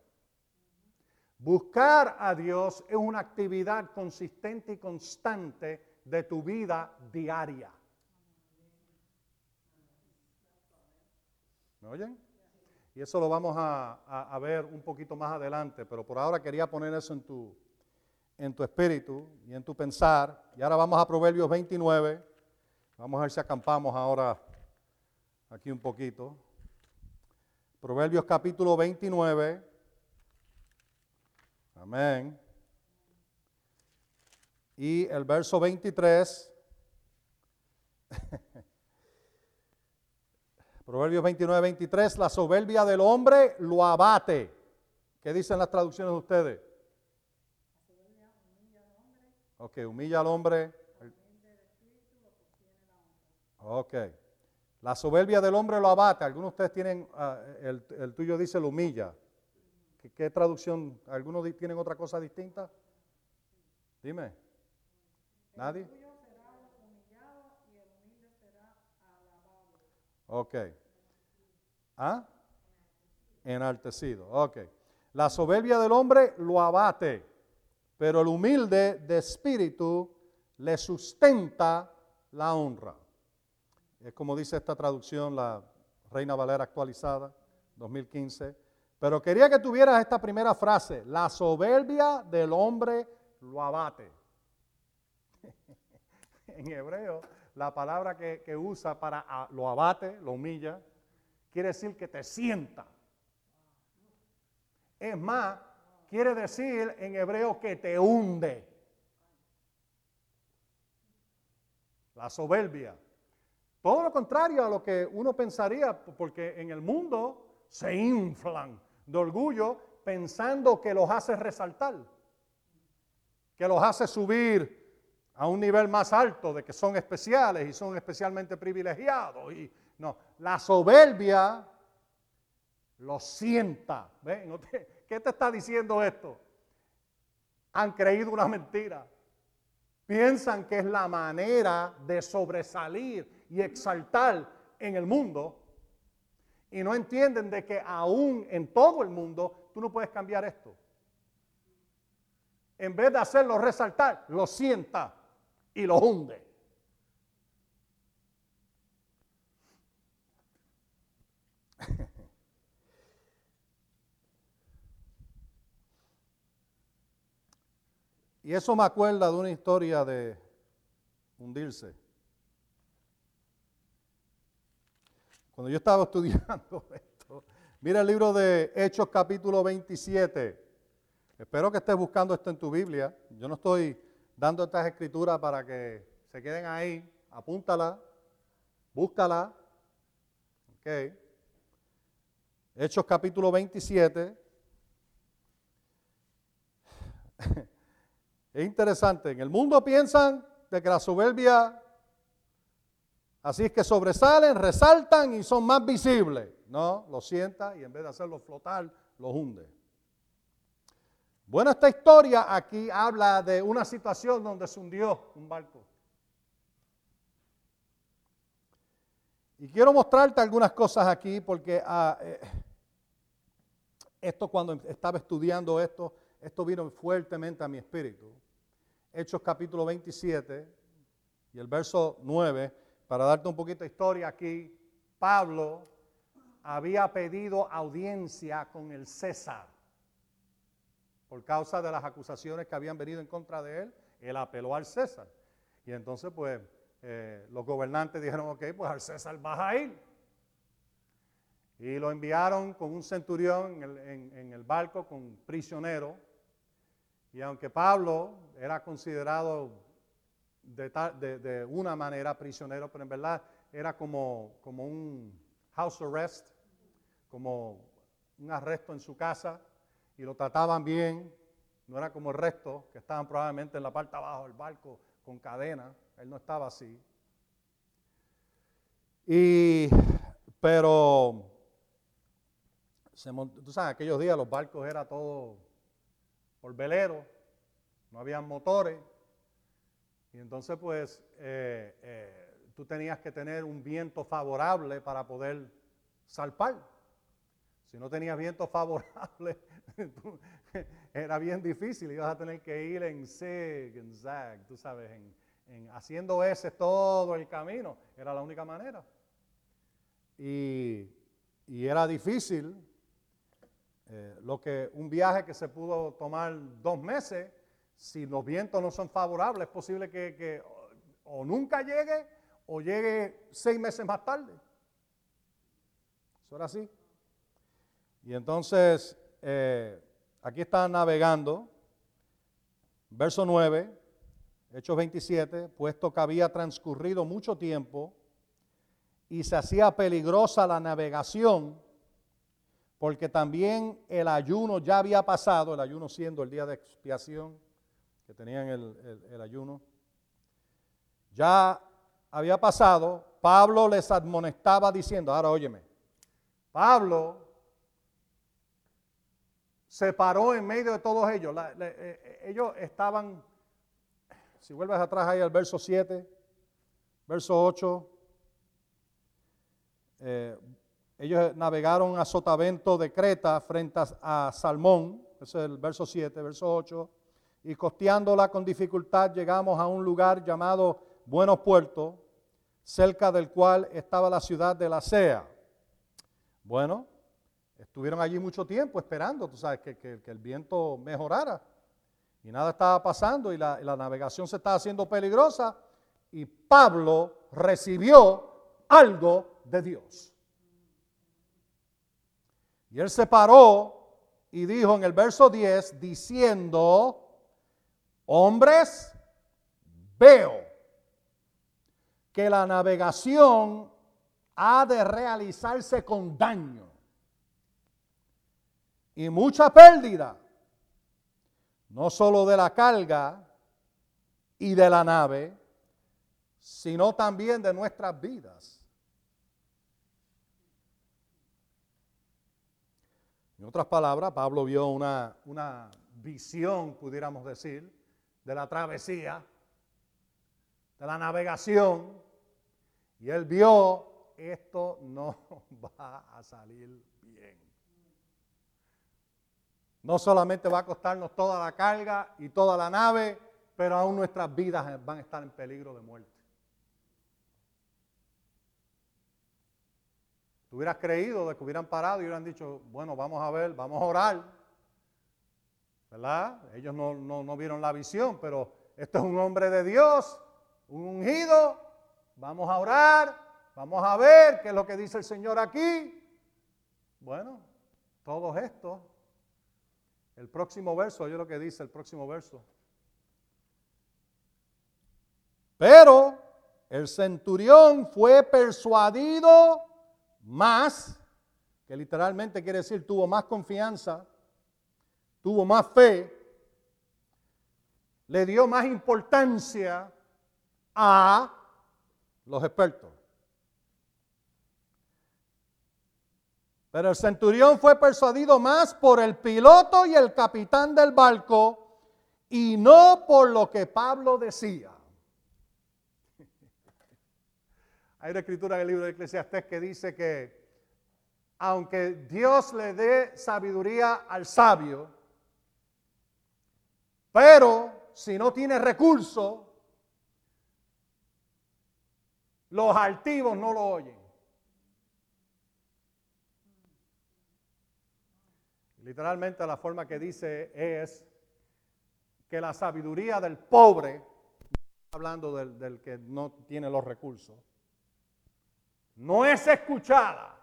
Buscar a Dios es una actividad consistente y constante de tu vida diaria. ¿Me oyen? Y eso lo vamos a, ver un poquito más adelante, pero por ahora quería poner eso en tu, en tu espíritu y en tu pensar. Y ahora vamos a Proverbios 29. Vamos a ver si acampamos ahora aquí un poquito. Proverbios capítulo 29. Amén. Y el verso 23. Proverbios 29, 23. La soberbia del hombre lo abate. ¿Qué dicen las traducciones de ustedes? Ok, humilla al hombre. Ok. La soberbia del hombre lo abate. Algunos de ustedes tienen, ah, el, tuyo dice lo humilla. ¿Qué, traducción? ¿Algunos tienen otra cosa distinta? Dime. ¿Nadie? Ok. ¿Ah? Enaltecido. Ok. La soberbia del hombre lo abate, pero el humilde de espíritu le sustenta la honra. Es como dice esta traducción, la Reina Valera actualizada, 2015. Pero quería que tuvieras esta primera frase, la soberbia del hombre lo abate. en hebreo, la palabra que, usa para lo abate, lo humilla, quiere decir que te sienta. Es más, quiere decir en hebreo que te hunde. La soberbia. Todo lo contrario a lo que uno pensaría, porque en el mundo se inflan de orgullo pensando que los hace resaltar, que los hace subir a un nivel más alto de que son especiales y son especialmente privilegiados. Y no, la soberbia lo sienta. ¿Qué te está diciendo esto? Han creído una mentira. Piensan que es la manera de sobresalir y exaltar en el mundo. Y no entienden de que aún en todo el mundo tú no puedes cambiar esto. En vez de hacerlo resaltar, lo sienta y lo hunde. Y eso me acuerda de una historia de hundirse. Cuando yo estaba estudiando esto, mira el libro de Hechos capítulo 27. Espero que estés buscando esto en tu Biblia. Yo no estoy dando estas escrituras para que se queden ahí. Apúntala, búscala. Ok. Hechos capítulo 27. Es interesante, en el mundo piensan de que la soberbia, así es que sobresalen, resaltan y son más visibles. No, lo sienta y en vez de hacerlo flotar, lo hunde. Bueno, esta historia aquí habla de una situación donde se hundió un barco. Y quiero mostrarte algunas cosas aquí porque ah, eh, esto cuando estaba estudiando esto, esto vino fuertemente a mi espíritu. Hechos capítulo 27 y el verso 9, para darte un poquito de historia aquí, Pablo había pedido audiencia con el César por causa de las acusaciones que habían venido en contra de él, él apeló al César. Y entonces pues eh, los gobernantes dijeron, ok, pues al César vas a ir. Y lo enviaron con un centurión en el, barco con prisionero. Y aunque Pablo era considerado de, una manera prisionero, pero en verdad era como, como un house arrest, como un arresto en su casa, y lo trataban bien, no era como el resto, que estaban probablemente en la parte abajo del barco con cadena, él no estaba así. Y, pero, tú sabes, aquellos días los barcos era todo por velero, no habían motores. Y entonces pues eh, eh, tú tenías que tener un viento favorable para poder salpar. Si no tenías viento favorable, era bien difícil, ibas a tener que ir en zig, en zag, tú sabes, en, haciendo ese todo el camino, era la única manera. Y, era difícil, eh, lo que un viaje que se pudo tomar dos meses, si los vientos no son favorables, es posible que, o, nunca llegue o llegue seis meses más tarde. Eso era así. Y entonces, eh, aquí está navegando, verso 9, Hechos 27, puesto que había transcurrido mucho tiempo y se hacía peligrosa la navegación, porque también el ayuno ya había pasado, el ayuno siendo el día de expiación, que tenían el, ayuno, ya había pasado, Pablo les admonestaba diciendo, ahora óyeme, Pablo se paró en medio de todos ellos. Eh, eh, ellos estaban, si vuelves atrás ahí al verso 7, verso 8, eh, ellos navegaron a Sotavento de Creta frente a Salmón, ese es el verso 7, verso 8, y costeándola con dificultad llegamos a un lugar llamado Buenos Puertos, cerca del cual estaba la ciudad de la Sea. Bueno, estuvieron allí mucho tiempo esperando, tú sabes, que, el viento mejorara. Y nada estaba pasando y la, navegación se estaba haciendo peligrosa. Y Pablo recibió algo de Dios. Y él se paró y dijo en el verso 10, diciendo, Hombres, veo que la navegación ha de realizarse con daño y mucha pérdida, no solo de la carga y de la nave, sino también de nuestras vidas. En otras palabras, Pablo vio una, una visión, pudiéramos decir, de la travesía, de la navegación, y él vio, esto no va a salir. No solamente va a costarnos toda la carga y toda la nave, pero aún nuestras vidas van a estar en peligro de muerte. Tú hubieras creído de que hubieran parado y hubieran dicho, bueno, vamos a ver, vamos a orar. ¿verdad? Ellos no, vieron la visión, pero esto es un hombre de Dios, un ungido. Vamos a orar, vamos a ver qué es lo que dice el Señor aquí. Bueno, todo esto. El próximo verso, oye lo que dice el próximo verso. Pero el centurión fue persuadido más, que literalmente quiere decir tuvo más confianza tuvo más fe, le dio más importancia a los expertos. Pero el centurión fue persuadido más por el piloto y el capitán del barco y no por lo que Pablo decía. Hay una escritura en el libro de Eclesiastés que dice que aunque Dios le dé sabiduría al sabio, pero si no tiene recursos, los altivos no lo oyen. Literalmente la forma que dice es que la sabiduría del pobre, hablando del, que no tiene los recursos, no es escuchada.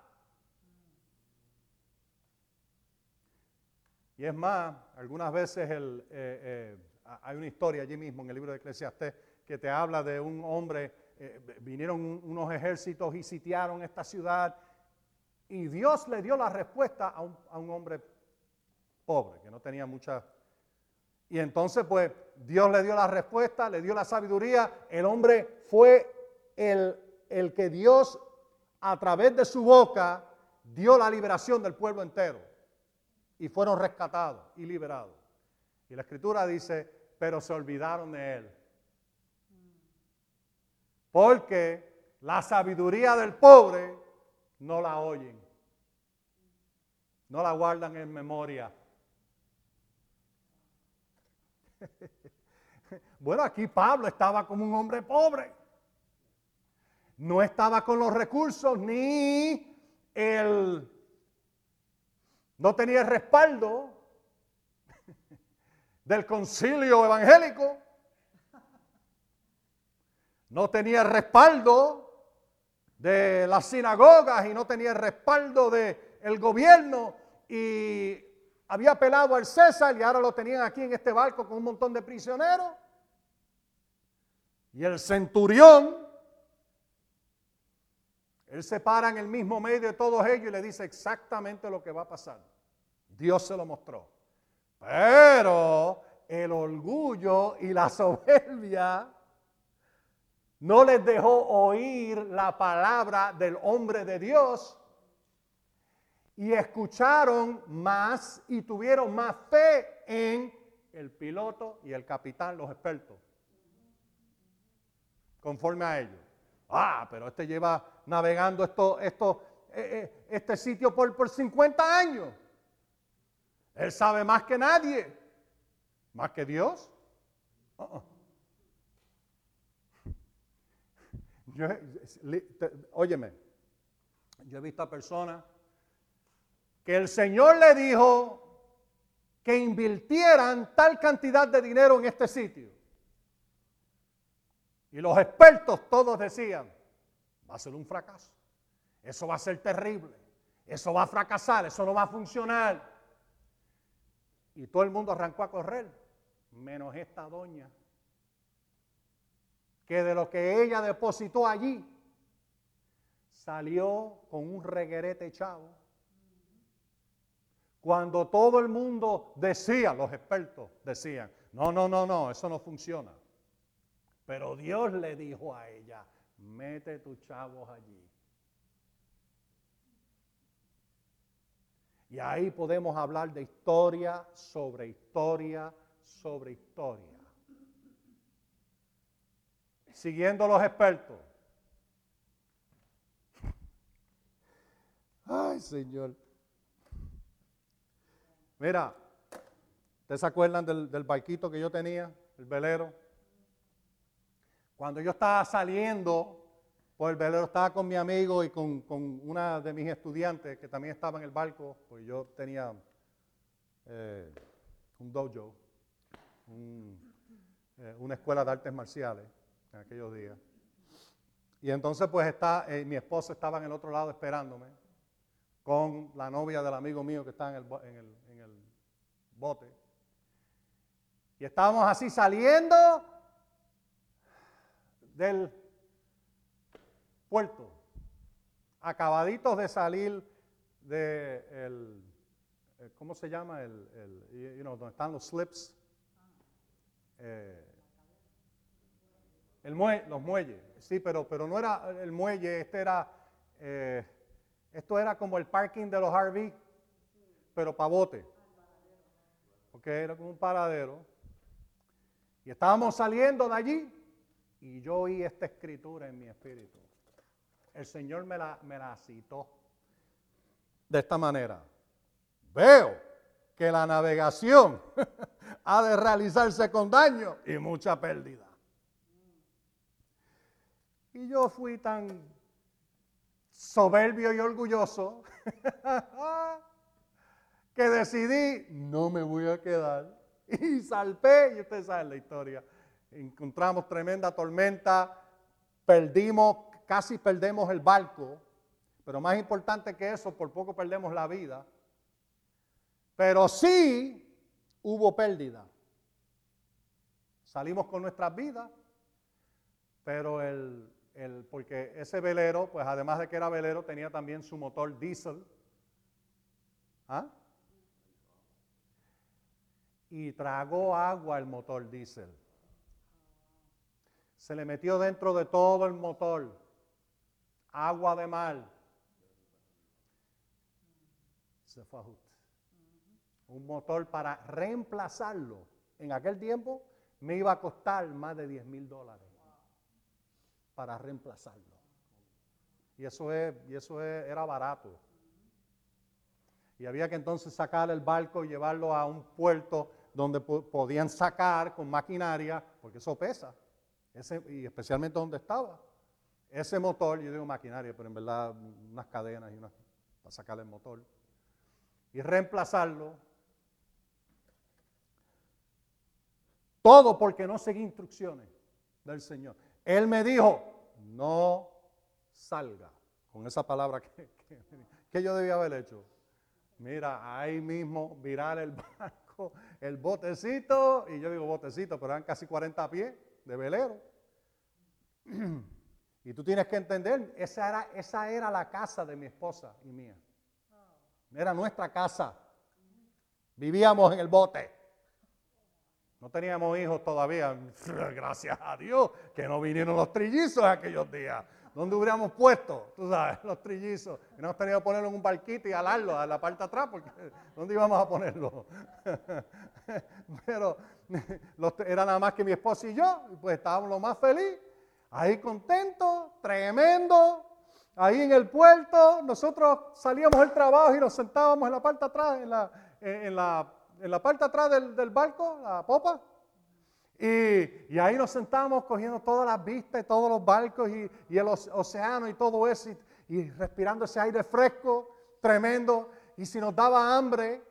Y es más, algunas veces eh, eh, hay una historia allí mismo en el libro de Eclesiastés que te habla de un hombre, eh, vinieron unos ejércitos y sitiaron esta ciudad y Dios le dio la respuesta a un, a un hombre pobre, que no tenía mucha... Y entonces pues Dios le dio la respuesta, le dio la sabiduría, el hombre fue el, el que Dios a través de su boca dio la liberación del pueblo entero y fueron rescatados y liberados. Y la escritura dice, pero se olvidaron de él. Porque la sabiduría del pobre no la oyen. No la guardan en memoria. Bueno, aquí Pablo estaba como un hombre pobre. No estaba con los recursos ni el no tenía respaldo, del concilio evangélico, no tenía respaldo de las sinagogas y no tenía respaldo del gobierno y había apelado al César y ahora lo tenían aquí en este barco con un montón de prisioneros. Y el centurión, él se para en el mismo medio de todos ellos y le dice exactamente lo que va a pasar. Dios se lo mostró. Pero el orgullo y la soberbia no les dejó oír la palabra del hombre de Dios y escucharon más y tuvieron más fe en el piloto y el capitán, los expertos, conforme a ellos. Ah, pero este lleva navegando esto, esto, eh, eh, este sitio por, por 50 años. Él sabe más que nadie, más que Dios. Uh-uh. Yo, óyeme, yo he visto a personas que el Señor le dijo que invirtieran tal cantidad de dinero en este sitio. Y los expertos todos decían, va a ser un fracaso, eso va a ser terrible, eso va a fracasar, eso no va a funcionar. Y todo el mundo arrancó a correr, menos esta doña que de lo que ella depositó allí salió con un reguerete chavo. Cuando todo el mundo decía, los expertos decían, no, no, no, no, eso no funciona. Pero Dios le dijo a ella, mete tus chavos allí. Y ahí podemos hablar de historia sobre historia sobre historia siguiendo los expertos. Ay, Señor. Mira, ¿ustedes se acuerdan del, del barquito que yo tenía, el velero? Cuando yo estaba saliendo por el velero, estaba con mi amigo y con, una de mis estudiantes que también estaba en el barco, pues yo tenía eh, un dojo, eh, una escuela de artes marciales en aquellos días. Y entonces pues está, eh, mi esposa estaba en el otro lado esperándome con la novia del amigo mío que está en el bote. Y estábamos así saliendo del puerto, acabaditos de salir de el, eh, ¿cómo se llama? El, el you know, donde están los slips. Eh, el los muelles, sí, pero, pero no era el muelle, este era, eh, esto era como el parking de los RV, pero para bote. Porque era como un paradero. Y estábamos saliendo de allí y yo oí esta escritura en mi espíritu. El Señor me la, me la citó de esta manera. Veo que la navegación ha de realizarse con daño y mucha pérdida. Y yo fui tan soberbio y orgulloso que decidí, no me voy a quedar. Y salpé, y ustedes saben la historia. Encontramos tremenda tormenta, perdimos, casi perdemos el barco, pero más importante que eso, por poco perdemos la vida. Pero sí hubo pérdida. Salimos con nuestras vidas, pero el, porque ese velero, pues además de que era velero, tenía también su motor diésel. ¿Ah? Y tragó agua el motor diésel. Se le metió dentro de todo el motor agua de mar. Un motor para reemplazarlo en aquel tiempo me iba a costar más de 10 mil dólares para reemplazarlo. Y eso, es, y eso era barato. Y había que entonces sacar el barco y llevarlo a un puerto donde podían sacar con maquinaria, porque eso pesa, y especialmente donde estaba. Ese motor, yo digo maquinaria, pero en verdad unas cadenas y unas, para sacar el motor. Y reemplazarlo. Todo porque no seguí instrucciones del Señor. Él me dijo, no salga. Con esa palabra que yo debía haber hecho. Mira, ahí mismo virar el barco, el botecito, y yo digo botecito, pero eran casi 40 pies de velero. Y tú tienes que entender, esa era, esa era la casa de mi esposa y mía. Era nuestra casa. Vivíamos en el bote. No teníamos hijos todavía, gracias a Dios, que no vinieron los trillizos aquellos días. ¿Dónde hubiéramos puesto, tú sabes, los trillizos? Y no hemos tenido que ponerlo en un barquito y alarlo a la parte atrás, porque ¿dónde íbamos a ponerlo? Pero era nada más que mi esposa y yo, pues estábamos lo más feliz, ahí contentos, tremendo, ahí en el puerto, nosotros salíamos del trabajo y nos sentábamos en la parte atrás, en la, en la, en la parte atrás del, del barco, la popa, y, ahí nos sentamos cogiendo todas las vistas y todos los barcos y, el océano y todo eso y, respirando ese aire fresco, tremendo. Y si nos daba hambre,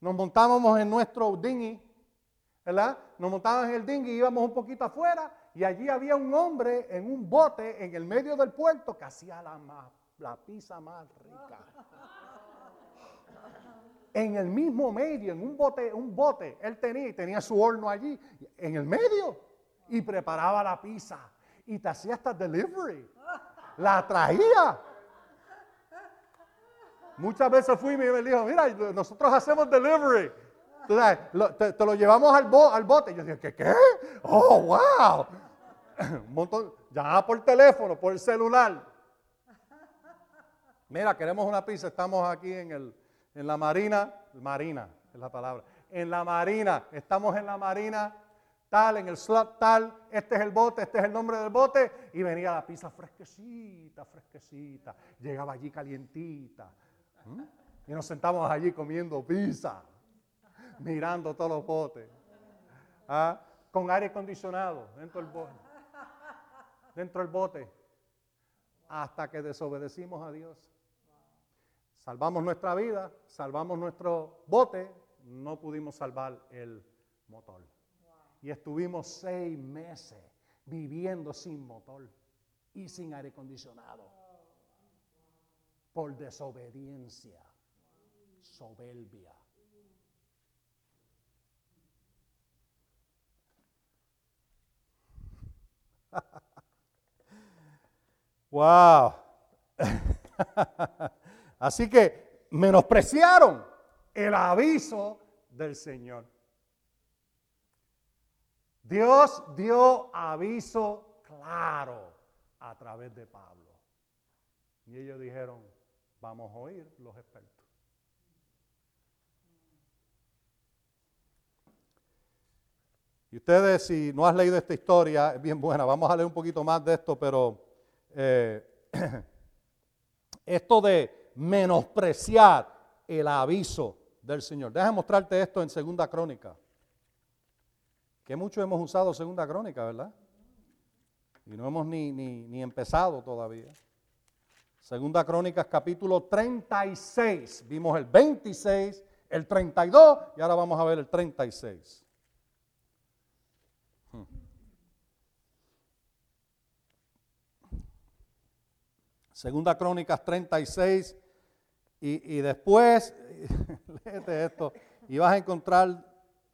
nos montábamos en nuestro dinghy, ¿verdad? Nos montábamos en el dinghy, íbamos un poquito afuera y allí había un hombre en un bote en el medio del puerto que hacía la, la pizza más rica en el mismo medio, en un bote, un bote, él tenía, tenía su horno allí, en el medio, y preparaba la pizza, y te hacía hasta delivery, la traía. Muchas veces fui y me dijo, mira, nosotros hacemos delivery. te, lo llevamos al, al bote. yo dije, ¿qué? ¿Qué? Oh, wow. Un montón, llamaba por teléfono, por el celular. Mira, queremos una pizza, estamos aquí en el, en la marina, marina es la palabra, en la marina, estamos en la marina, tal, en el slot tal, este es el bote, este es el nombre del bote, y venía la pizza fresquecita, fresquecita, llegaba allí calientita, y nos sentamos allí comiendo pizza, mirando todos los botes, ¿ah? con aire acondicionado dentro del bote, dentro del bote, hasta que desobedecimos a Dios. Salvamos nuestra vida, salvamos nuestro bote, no pudimos salvar el motor. Y estuvimos seis meses viviendo sin motor y sin aire acondicionado. Por desobediencia, soberbia. wow. Así que menospreciaron el aviso del Señor. Dios dio aviso claro a través de Pablo. Y ellos dijeron, vamos a oír los expertos. Y ustedes, si no has leído esta historia, es bien buena. Vamos a leer un poquito más de esto, pero eh, esto de menospreciar el aviso del Señor. Déjame mostrarte esto en Segunda Crónica. Que mucho hemos usado Segunda Crónica, ¿verdad? Y no hemos ni, ni, empezado todavía. Segunda Crónicas capítulo 36. Vimos el 26, el 32 y ahora vamos a ver el 36. Hmm. Segunda Crónicas 36 y, después, léete esto, y vas a encontrar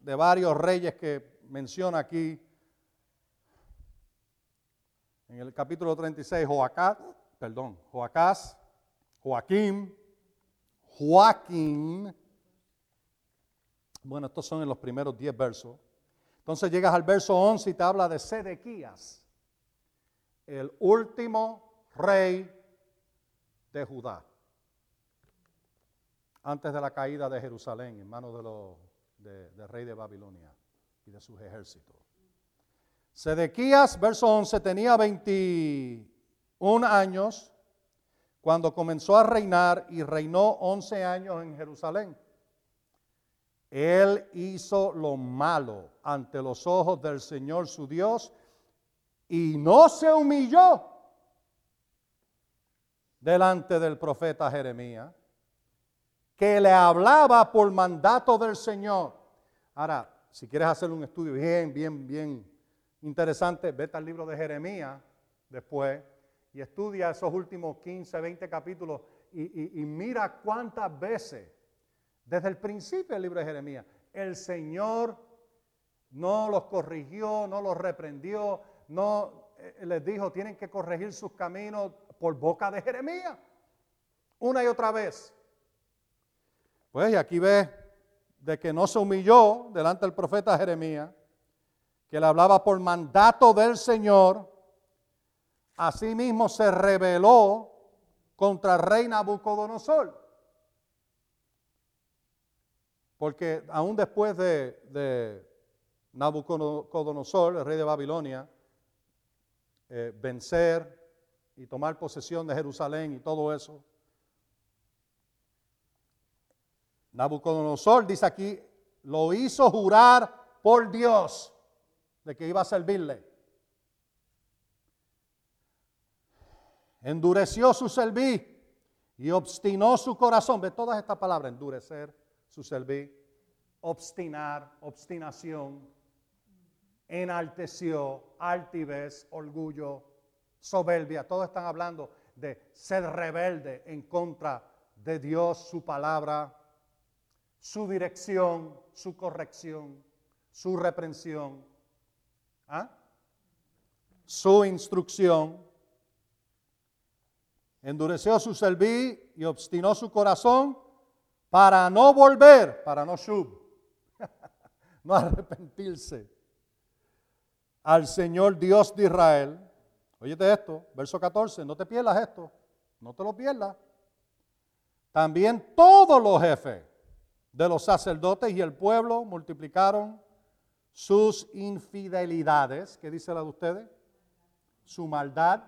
de varios reyes que menciona aquí. En el capítulo 36, Joacás, perdón, Joacás, Joaquín, Joaquín. Bueno, estos son en los primeros 10 versos. Entonces llegas al verso 11 y te habla de Sedequías, el último rey de Judá antes de la caída de Jerusalén en manos de del rey de Babilonia y de sus ejércitos. Sedequías, verso 11, tenía 21 años cuando comenzó a reinar y reinó 11 años en Jerusalén. Él hizo lo malo ante los ojos del Señor su Dios y no se humilló delante del profeta Jeremías que le hablaba por mandato del Señor. Ahora, si quieres hacer un estudio bien, bien, bien interesante, vete al libro de Jeremías después y estudia esos últimos 15, 20 capítulos y, y mira cuántas veces, desde el principio del libro de Jeremías, el Señor no los corrigió, no los reprendió, no eh, les dijo, tienen que corregir sus caminos por boca de Jeremías. Una y otra vez. Pues y aquí ves de que no se humilló delante del profeta Jeremías, que le hablaba por mandato del Señor, asimismo se rebeló contra el rey Nabucodonosor. Porque aún después de, Nabucodonosor, el rey de Babilonia, eh, vencer y tomar posesión de Jerusalén y todo eso. Nabucodonosor dice aquí, lo hizo jurar por Dios de que iba a servirle. Endureció su servir y obstinó su corazón. Ve todas estas palabras, endurecer su servir, obstinar, obstinación, enalteció, altivez, orgullo, soberbia. Todos están hablando de ser rebelde en contra de Dios, su palabra, su dirección, su corrección, su reprensión, ¿ah? su instrucción. Endureció su servir y obstinó su corazón para no volver, para no shub, no arrepentirse al Señor Dios de Israel. Óyete esto, verso 14, no te pierdas esto, no te lo pierdas. También todos los jefes de los sacerdotes y el pueblo multiplicaron sus infidelidades, ¿qué dice la de ustedes? Su maldad,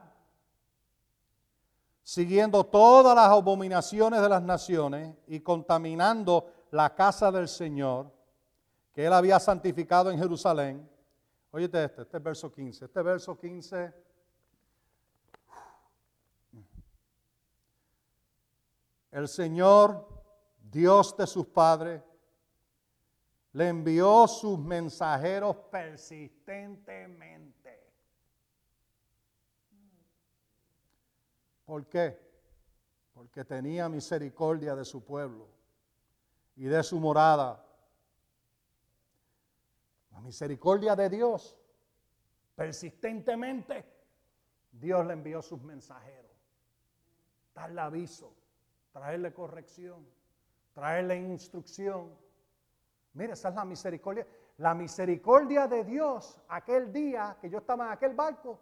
siguiendo todas las abominaciones de las naciones y contaminando la casa del Señor que él había santificado en Jerusalén Óyete este, este es verso 15. Este verso 15 el Señor, Dios de sus padres, le envió sus mensajeros persistentemente. ¿Por qué? Porque tenía misericordia de su pueblo y de su morada la misericordia de Dios, persistentemente, Dios le envió sus mensajeros. Darle aviso, traerle corrección, traerle instrucción. Mire, esa es la misericordia. La misericordia de Dios, aquel día que yo estaba en aquel barco,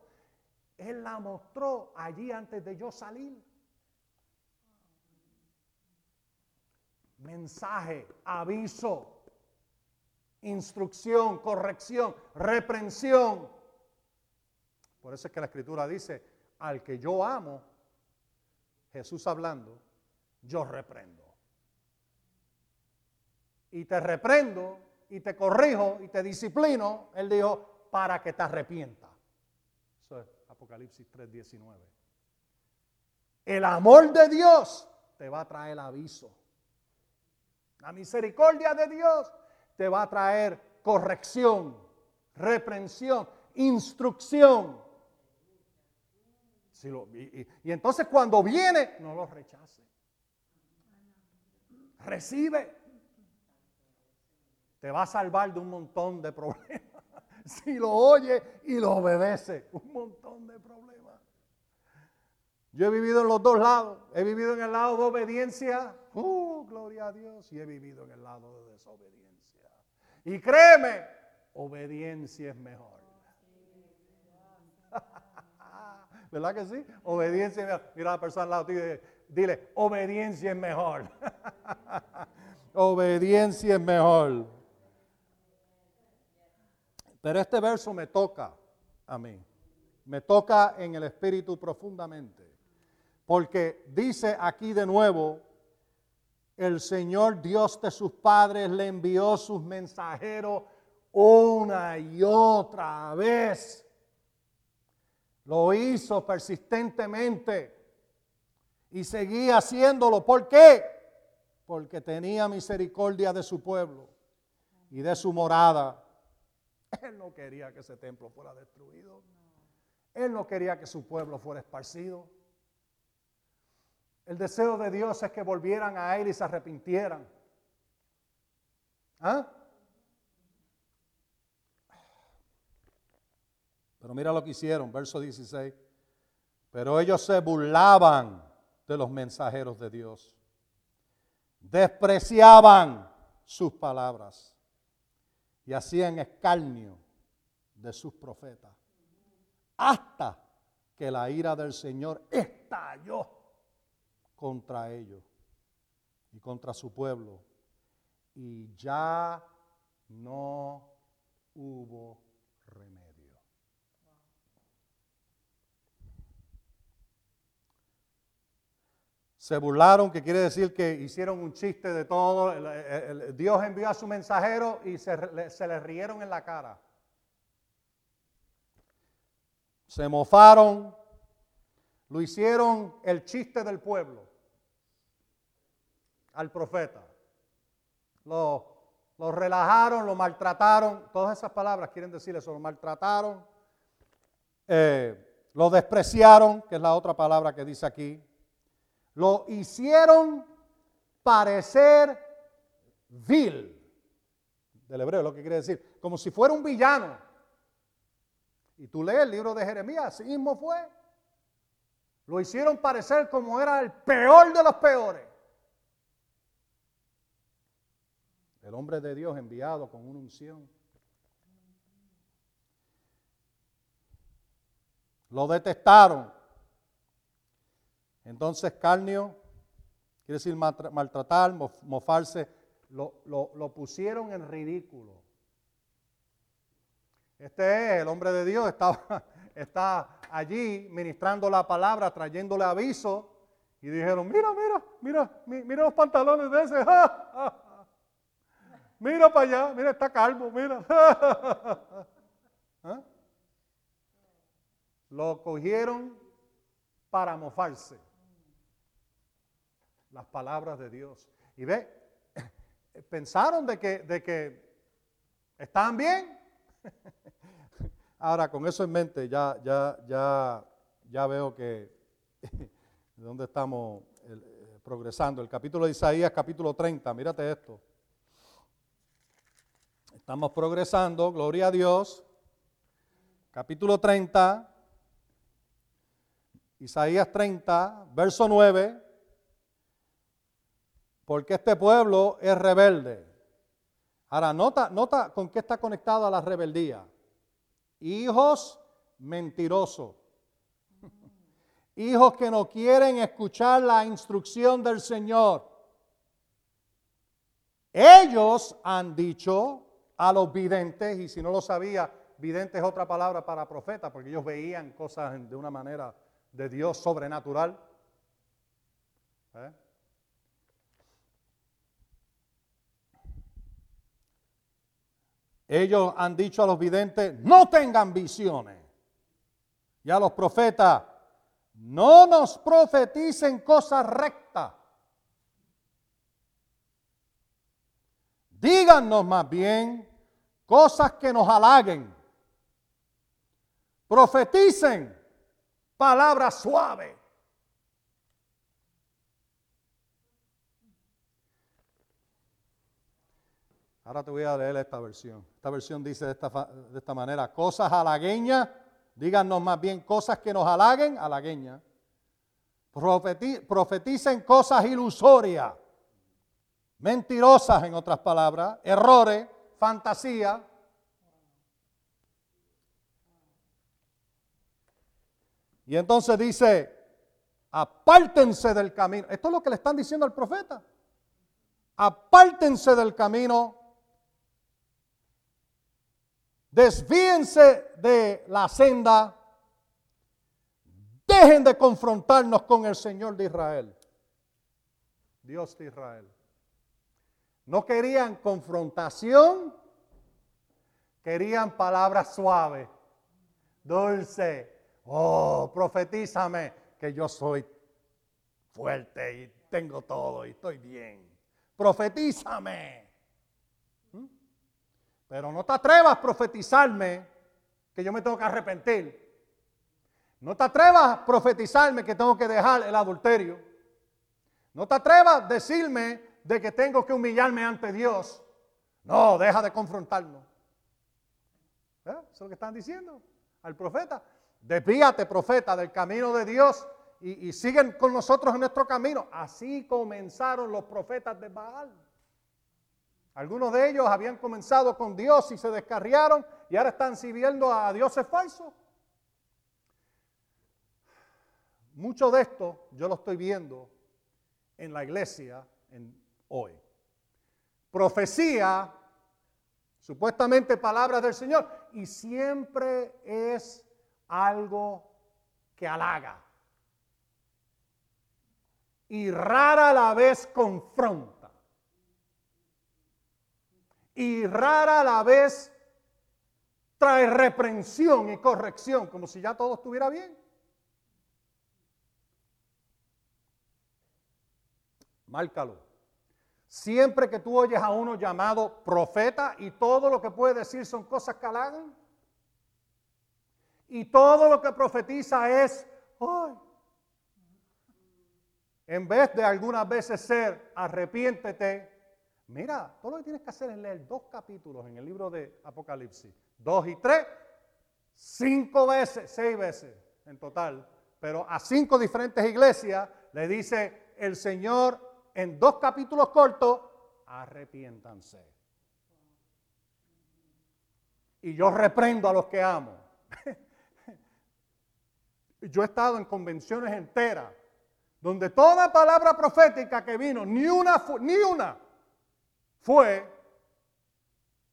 Él la mostró allí antes de yo salir. Mensaje, aviso, instrucción, corrección, reprensión. Por eso es que la escritura dice, al que yo amo, Jesús hablando, yo reprendo. Y te reprendo y te corrijo y te disciplino, él dijo, para que te arrepientas. Eso es Apocalipsis 3:19. El amor de Dios te va a traer aviso. La misericordia de Dios te va a traer corrección, reprensión, instrucción. y, entonces cuando viene, no lo rechace. Recibe. Te va a salvar de un montón de problemas. Si lo oye y lo obedece, un montón de problemas. Yo he vivido en los dos lados. He vivido en el lado de obediencia. Uh, gloria a Dios. Y he vivido en el lado de desobediencia. Y créeme, obediencia es mejor. ¿Verdad que sí? Obediencia es mejor. Mira a la persona al lado tuyo dile, obediencia es mejor. obediencia es mejor. Pero este verso me toca a mí. Me toca en el espíritu profundamente. Porque dice aquí de nuevo, el Señor Dios de sus padres le envió sus mensajeros una y otra vez. Lo hizo persistentemente y seguía haciéndolo. ¿Por qué? Porque tenía misericordia de su pueblo y de su morada. Él no quería que ese templo fuera destruido. Él no quería que su pueblo fuera esparcido. El deseo de Dios es que volvieran a Él y se arrepintieran. ¿Ah? Pero mira lo que hicieron, verso 16. Pero ellos se burlaban de los mensajeros de Dios. Despreciaban sus palabras y hacían escarnio de sus profetas. Hasta que la ira del Señor estalló contra ellos y contra su pueblo. Y ya no hubo Se burlaron, que quiere decir que hicieron un chiste de todo. Dios envió a su mensajero y se, se le rieron en la cara. Se mofaron, lo hicieron el chiste del pueblo al profeta. Lo, lo relajaron, lo maltrataron. Todas esas palabras quieren decir eso, lo maltrataron. Eh, lo despreciaron, que es la otra palabra que dice aquí. Lo hicieron parecer vil. Del hebreo, lo que quiere decir. Como si fuera un villano. Y tú lees el libro de Jeremías, así mismo fue. Lo hicieron parecer como era el peor de los peores. El hombre de Dios enviado con una unción. Lo detestaron. Entonces Carnio, quiere decir maltratar, mofarse, lo, lo, pusieron en ridículo. Este es el hombre de Dios, está, allí ministrando la palabra, trayéndole aviso. Y dijeron, mira, mira, mira, mira los pantalones de ese. Mira para allá, mira, está calvo, mira. ¿Ah? Lo cogieron para mofarse las palabras de Dios. Y ve, pensaron de que, de que estaban bien. Ahora, con eso en mente, ya, ya, ya, ya veo que de dónde estamos eh, progresando. El capítulo de Isaías, capítulo 30, mírate esto. Estamos progresando, gloria a Dios. Capítulo 30, Isaías 30, verso 9 porque este pueblo es rebelde. Ahora, nota, nota con qué está conectado a la rebeldía. Hijos mentirosos. Hijos que no quieren escuchar la instrucción del Señor. Ellos han dicho a los videntes, y si no lo sabía, vidente es otra palabra para profeta, porque ellos veían cosas de una manera de Dios sobrenatural. ¿Eh? Ellos han dicho a los videntes, no tengan visiones. Y a los profetas, no nos profeticen cosas rectas. Díganos más bien cosas que nos halaguen. Profeticen palabras suaves. Ahora te voy a leer esta versión. Esta versión dice de esta, manera, cosas halagueñas, díganos más bien cosas que nos halaguen, halagueñas. profeticen cosas ilusorias, mentirosas en otras palabras, errores, fantasía. Y entonces dice, apártense del camino. Esto es lo que le están diciendo al profeta. Apártense del camino Desvíense de la senda. Dejen de confrontarnos con el Señor de Israel. Dios de Israel. No querían confrontación, querían palabras suaves, dulce. Oh, profetízame que yo soy fuerte y tengo todo y estoy bien. Profetízame. Pero no te atrevas a profetizarme que yo me tengo que arrepentir. No te atrevas a profetizarme que tengo que dejar el adulterio. No te atrevas a decirme de que tengo que humillarme ante Dios. No, deja de confrontarnos. ¿Eh? Eso es lo que están diciendo al profeta. Desvíate, profeta, del camino de Dios y, y, siguen con nosotros en nuestro camino. Así comenzaron los profetas de Baal. Algunos de ellos habían comenzado con Dios y se descarriaron y ahora están sirviendo a dioses falsos. Mucho de esto yo lo estoy viendo en la iglesia en hoy. Profecía, supuestamente palabras del Señor, y siempre es algo que halaga. Y rara la vez confronta. Y rara la vez trae reprensión y corrección, como si ya todo estuviera bien. Márcalo. Siempre que tú oyes a uno llamado profeta y todo lo que puede decir son cosas que halagan, y todo lo que profetiza es, ¡ay! en vez de algunas veces ser, arrepiéntete, mira, todo lo que tienes que hacer es leer dos capítulos en el libro de Apocalipsis, dos y tres, cinco veces, seis veces en total, pero a cinco diferentes iglesias le dice el Señor en dos capítulos cortos, arrepiéntanse. Y yo reprendo a los que amo. yo he estado en convenciones enteras donde toda palabra profética que vino, ni una, ni una fue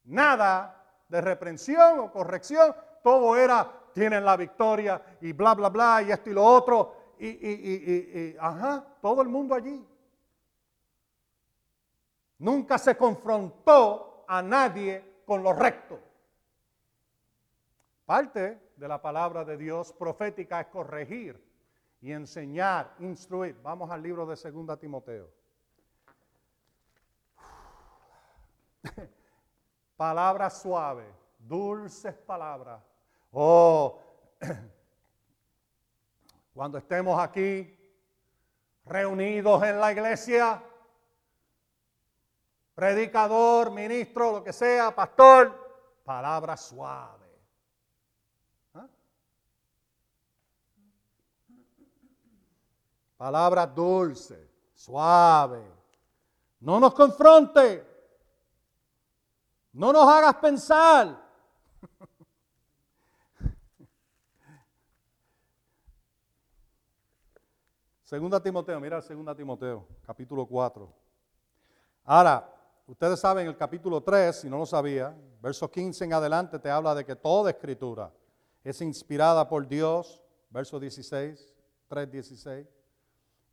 nada de reprensión o corrección, todo era, tienen la victoria y bla, bla, bla, y esto y lo otro, y, ajá, todo el mundo allí. Nunca se confrontó a nadie con lo recto. Parte de la palabra de Dios profética es corregir y enseñar, instruir. Vamos al libro de 2 Timoteo. palabras suaves, dulces palabras. Oh, cuando estemos aquí reunidos en la iglesia, predicador, ministro, lo que sea, pastor, palabra suave. ¿Ah? Palabra dulce, suave. No nos confronte. No nos hagas pensar. Segunda Timoteo, mira Segunda Timoteo, capítulo 4. Ahora, Ustedes saben, el capítulo 3, si no lo sabía, verso 15 en adelante te habla de que toda escritura es inspirada por Dios, verso 16, 3, 16,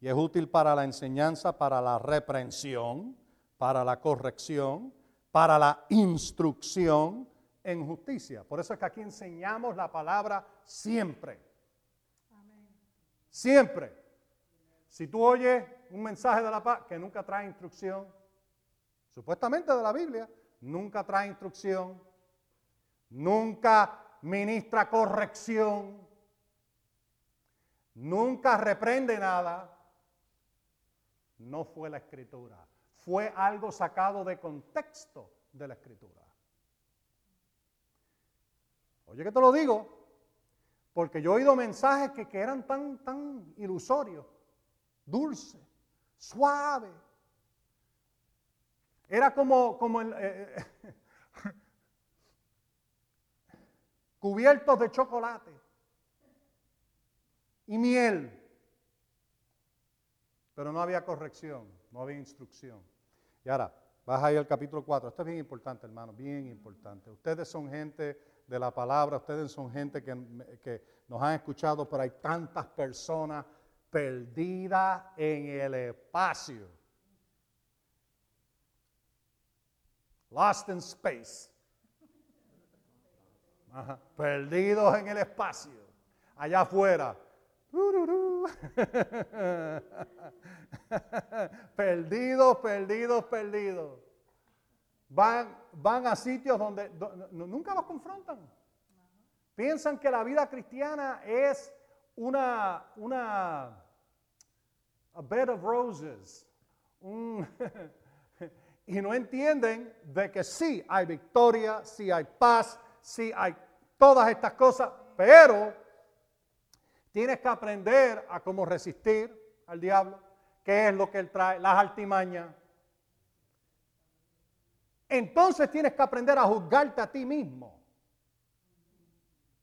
y es útil para la enseñanza, para la reprensión, para la corrección, para la instrucción en justicia. Por eso es que aquí enseñamos la palabra siempre. Siempre. Si tú oyes un mensaje de la paz que nunca trae instrucción, supuestamente de la Biblia, nunca trae instrucción, nunca ministra corrección, nunca reprende nada, no fue la escritura, fue algo sacado de contexto de la escritura. Oye que te lo digo, porque yo he oído mensajes que, eran tan, tan ilusorios, dulces, suaves, era como, como el, eh, eh, cubiertos de chocolate y miel. Pero no había corrección, no había instrucción. Y ahora, vas ahí al capítulo 4. Esto es bien importante, hermano, bien importante. Ustedes son gente de la palabra, ustedes son gente que, que nos han escuchado, pero hay tantas personas perdidas en el espacio Lost in space. Perdidos en el espacio. Allá afuera. perdidos, perdidos, perdidos. van, van a sitios donde, nunca los confrontan. Piensan que la vida cristiana es una, una a bed of roses. y no entienden de que sí hay victoria, sí hay paz, sí hay todas estas cosas, pero tienes que aprender a cómo resistir al diablo, qué es lo que él trae, las altimañas. Entonces tienes que aprender a juzgarte a ti mismo.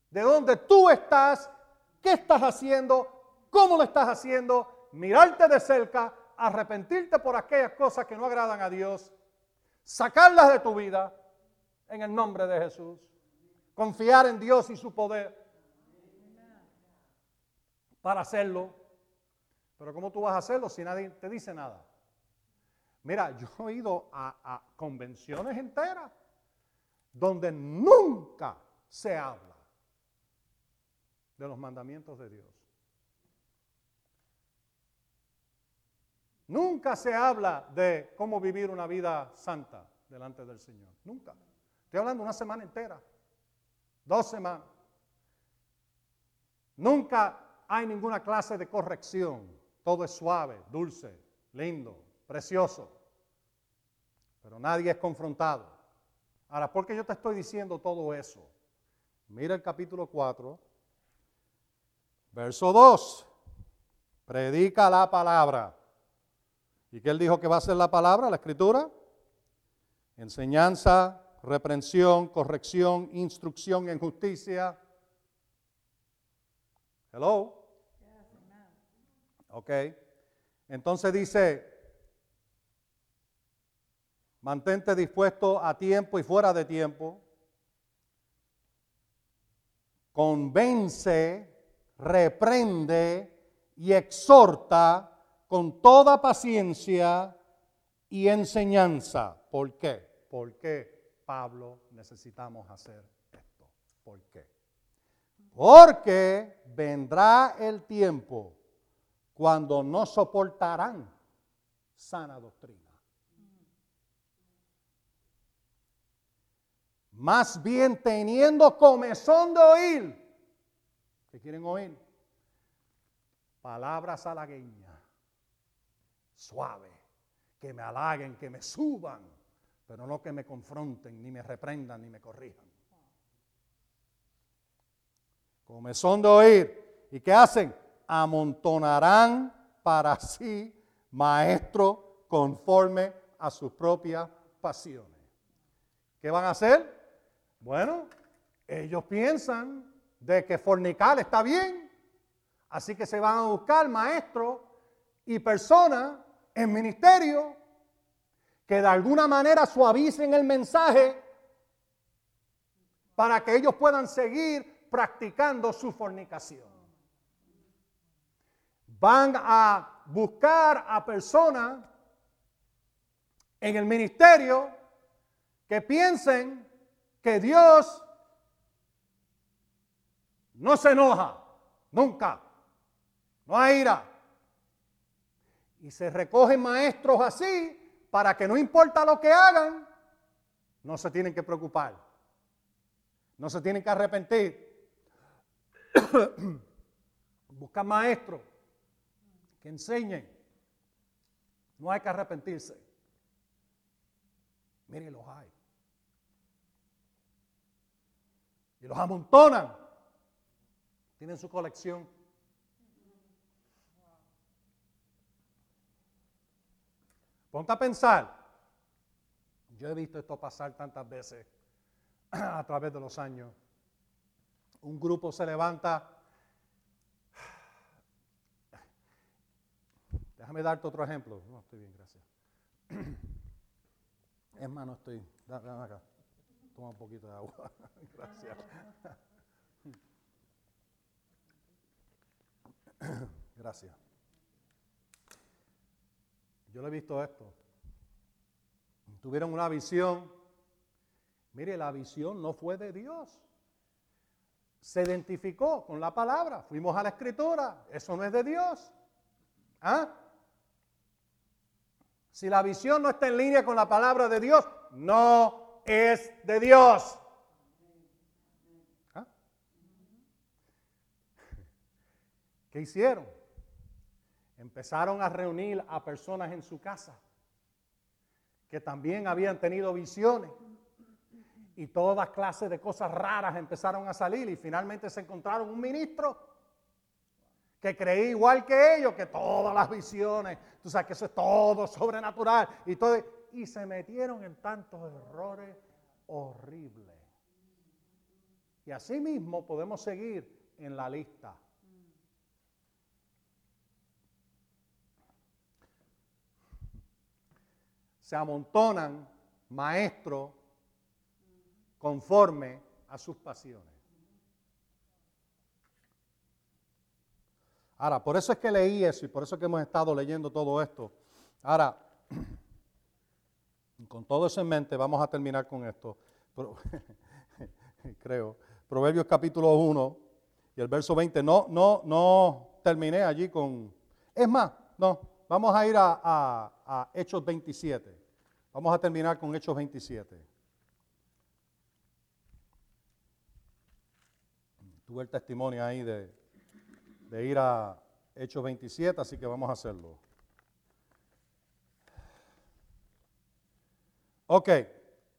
De dónde tú estás, qué estás haciendo, cómo lo estás haciendo, mirarte de cerca, arrepentirte por aquellas cosas que no agradan a Dios, sacarlas de tu vida en el nombre de Jesús, confiar en Dios y su poder para hacerlo. Pero ¿cómo tú vas a hacerlo si nadie te dice nada? Mira, yo he ido a, convenciones enteras donde nunca se habla de los mandamientos de Dios. Nunca se habla de cómo vivir una vida santa delante del Señor. Nunca. Estoy hablando una semana entera. Dos semanas. Nunca hay ninguna clase de corrección. Todo es suave, dulce, lindo, precioso. Pero nadie es confrontado. Ahora, ¿por qué yo te estoy diciendo todo eso? Mira el capítulo 4, verso 2. Predica la palabra. ¿Y qué él dijo que va a ser la palabra, la escritura? Enseñanza, reprensión, corrección, instrucción en justicia. Hello. Ok. Entonces dice, mantente dispuesto a tiempo y fuera de tiempo. Convence, reprende y exhorta con toda paciencia y enseñanza. ¿Por qué? ¿Por qué, Pablo, necesitamos hacer esto? ¿Por qué? Porque vendrá el tiempo cuando no soportarán sana doctrina. Más bien teniendo comezón de oír. ¿Qué quieren oír? Palabras halagueñas, suave, que me halaguen, que me suban, pero no que me confronten, ni me reprendan, ni me corrijan. Comezón de oír. ¿Y qué hacen? Amontonarán para sí maestros conforme a sus propias pasiones. ¿Qué van a hacer? Bueno, ellos piensan de que fornicar está bien, así que se van a buscar maestros y personas en ministerio que de alguna manera suavicen el mensaje para que ellos puedan seguir practicando su fornicación. Van a buscar a personas en el ministerio que piensen que Dios no se enoja, nunca, no hay ira. Y se recogen maestros así para que no importa lo que hagan, no se tienen que preocupar, no se tienen que arrepentir. Buscan maestros que enseñen, no hay que arrepentirse. Miren, los hay. Y los amontonan. Tienen su colección. Ponte a pensar. Yo he visto esto pasar tantas veces a través de los años. Un grupo se levanta. Déjame darte otro ejemplo. No, estoy bien, gracias. Es estoy. da- Dame acá. Toma un poquito de agua. Gracias. Gracias. Yo le he visto esto. Tuvieron una visión. Mire, la visión no fue de Dios. Se identificó con la palabra. Fuimos a la escritura. Eso no es de Dios. ¿Ah? Si la visión no está en línea con la palabra de Dios, no es de Dios. ¿Ah? ¿Qué hicieron? Empezaron a reunir a personas en su casa que también habían tenido visiones y todas clases de cosas raras empezaron a salir y finalmente se encontraron un ministro que creía igual que ellos, que todas las visiones, tú sabes que eso es todo sobrenatural y todo, y se metieron en tantos errores horribles. Y así mismo podemos seguir en la lista. Se amontonan maestros conforme a sus pasiones. Ahora, por eso es que leí eso y por eso es que hemos estado leyendo todo esto. Ahora, con todo eso en mente, vamos a terminar con esto. Creo. Proverbios capítulo 1 y el verso 20. No, no, no terminé allí con... Es más, no, vamos a ir a, a Hechos 27. Vamos a terminar con Hechos 27. El testimonio ahí de, ir a Hechos 27, así que vamos a hacerlo. Ok,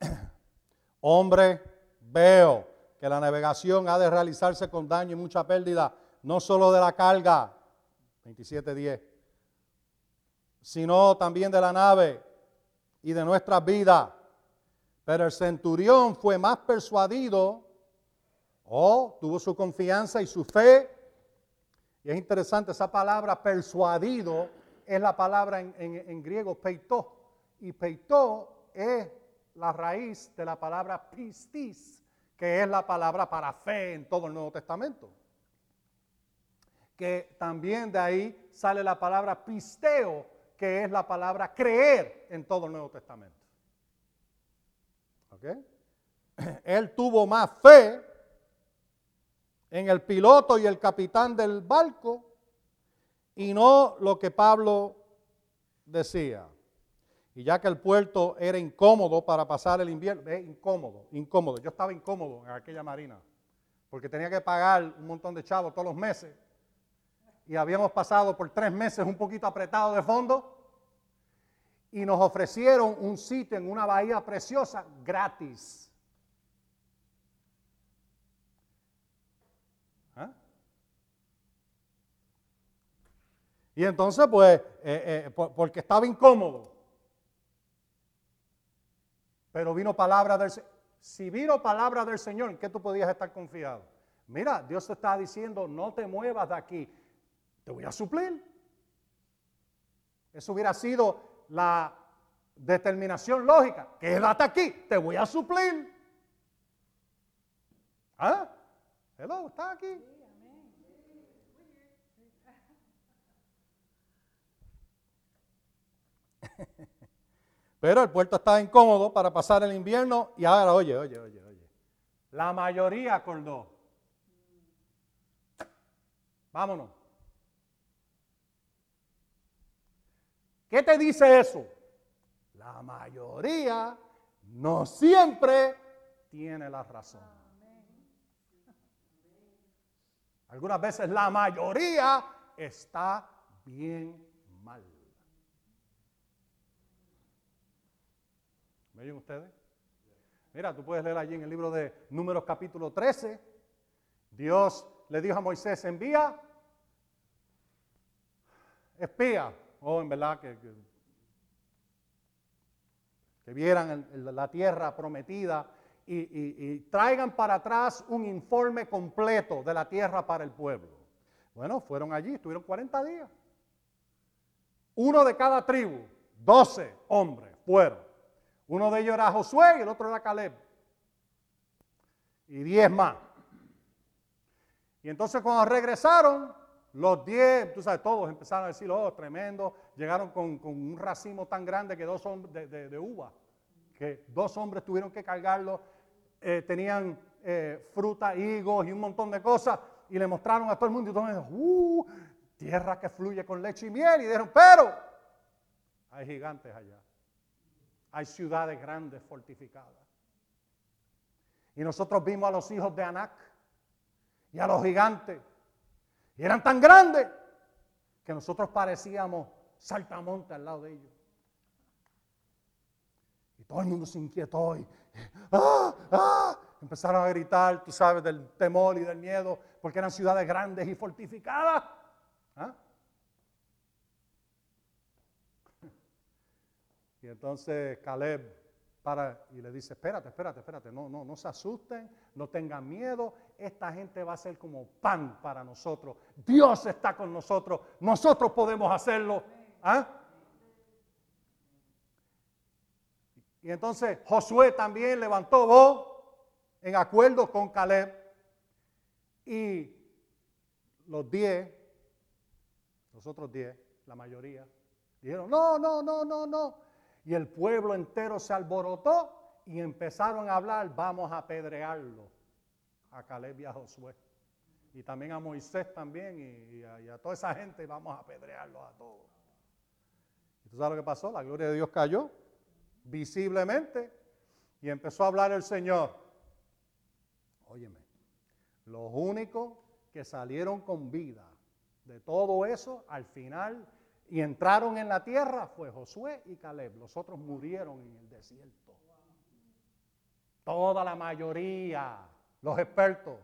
hombre, veo que la navegación ha de realizarse con daño y mucha pérdida, no solo de la carga, 27.10, sino también de la nave y de nuestras vidas. Pero el centurión fue más persuadido Oh, tuvo su confianza y su fe. Y es interesante, esa palabra persuadido es la palabra en, griego peitó. Y peitó es la raíz de la palabra pistis, que es la palabra para fe en todo el Nuevo Testamento. Que también de ahí sale la palabra pisteo, que es la palabra creer en todo el Nuevo Testamento. ¿Ok? Él tuvo más fe en el piloto y el capitán del barco y no lo que Pablo decía. Y ya que el puerto era incómodo para pasar el invierno, es incómodo, incómodo. Yo estaba incómodo en aquella marina, porque tenía que pagar un montón de chavos todos los meses. Y habíamos pasado por tres meses un poquito apretado de fondo. Y nos ofrecieron un sitio en una bahía preciosa gratis. Y entonces, pues, eh, eh, porque estaba incómodo. Pero vino palabra del Señor. Si vino palabra del Señor, ¿en qué tú podías estar confiado? Mira, Dios te está diciendo, no te muevas de aquí, te voy a suplir. Eso hubiera sido la determinación lógica. Quédate aquí, te voy a suplir. ¿Ah? Hello, ¿está aquí? Pero el puerto estaba incómodo para pasar el invierno y ahora, oye, oye, oye, oye. La mayoría acordó. Vámonos. ¿Qué te dice eso? La mayoría no siempre tiene la razón. Algunas veces la mayoría está bien mal. ¿Me oyen ustedes? Mira, tú puedes leer allí en el libro de Números capítulo 13. Dios le dijo a Moisés, envía espía. Oh, en verdad que, vieran la tierra prometida y, y traigan para atrás un informe completo de la tierra para el pueblo. Bueno, fueron allí, estuvieron 40 días. Uno de cada tribu, 12 hombres fueron. Uno de ellos era Josué y el otro era Caleb. Y diez más. Y entonces cuando regresaron, los diez, tú sabes, todos empezaron a decir, oh, tremendo. Llegaron con, un racimo tan grande que dos hombres de, uva, que dos hombres tuvieron que cargarlo. Eh, tenían eh, fruta, higos y un montón de cosas. Y le mostraron a todo el mundo y todos dijeron, uh, tierra que fluye con leche y miel. Y dijeron, pero hay gigantes allá hay ciudades grandes fortificadas. Y nosotros vimos a los hijos de Anac y a los gigantes. Y eran tan grandes que nosotros parecíamos saltamonte al lado de ellos. Y todo el mundo se inquietó y ¡ah! ¡ah! empezaron a gritar, tú sabes, del temor y del miedo, porque eran ciudades grandes y fortificadas. ¿Ah? Y entonces Caleb para y le dice, espérate, espérate, espérate, no, no, no se asusten, no tengan miedo, esta gente va a ser como pan para nosotros. Dios está con nosotros, nosotros podemos hacerlo. ¿Ah? Y entonces Josué también levantó voz en acuerdo con Caleb y los diez, los otros diez, la mayoría, dijeron, no, no, no, no, no. Y el pueblo entero se alborotó y empezaron a hablar, vamos a apedrearlo a Caleb y a Josué. Y también a Moisés también y, a, toda esa gente vamos a apedrearlos a todos. ¿Y tú sabes lo que pasó? La gloria de Dios cayó visiblemente y empezó a hablar el Señor. Óyeme, los únicos que salieron con vida de todo eso al final y entraron en la tierra fue Josué y Caleb. Los otros murieron en el desierto. Toda la mayoría, los expertos.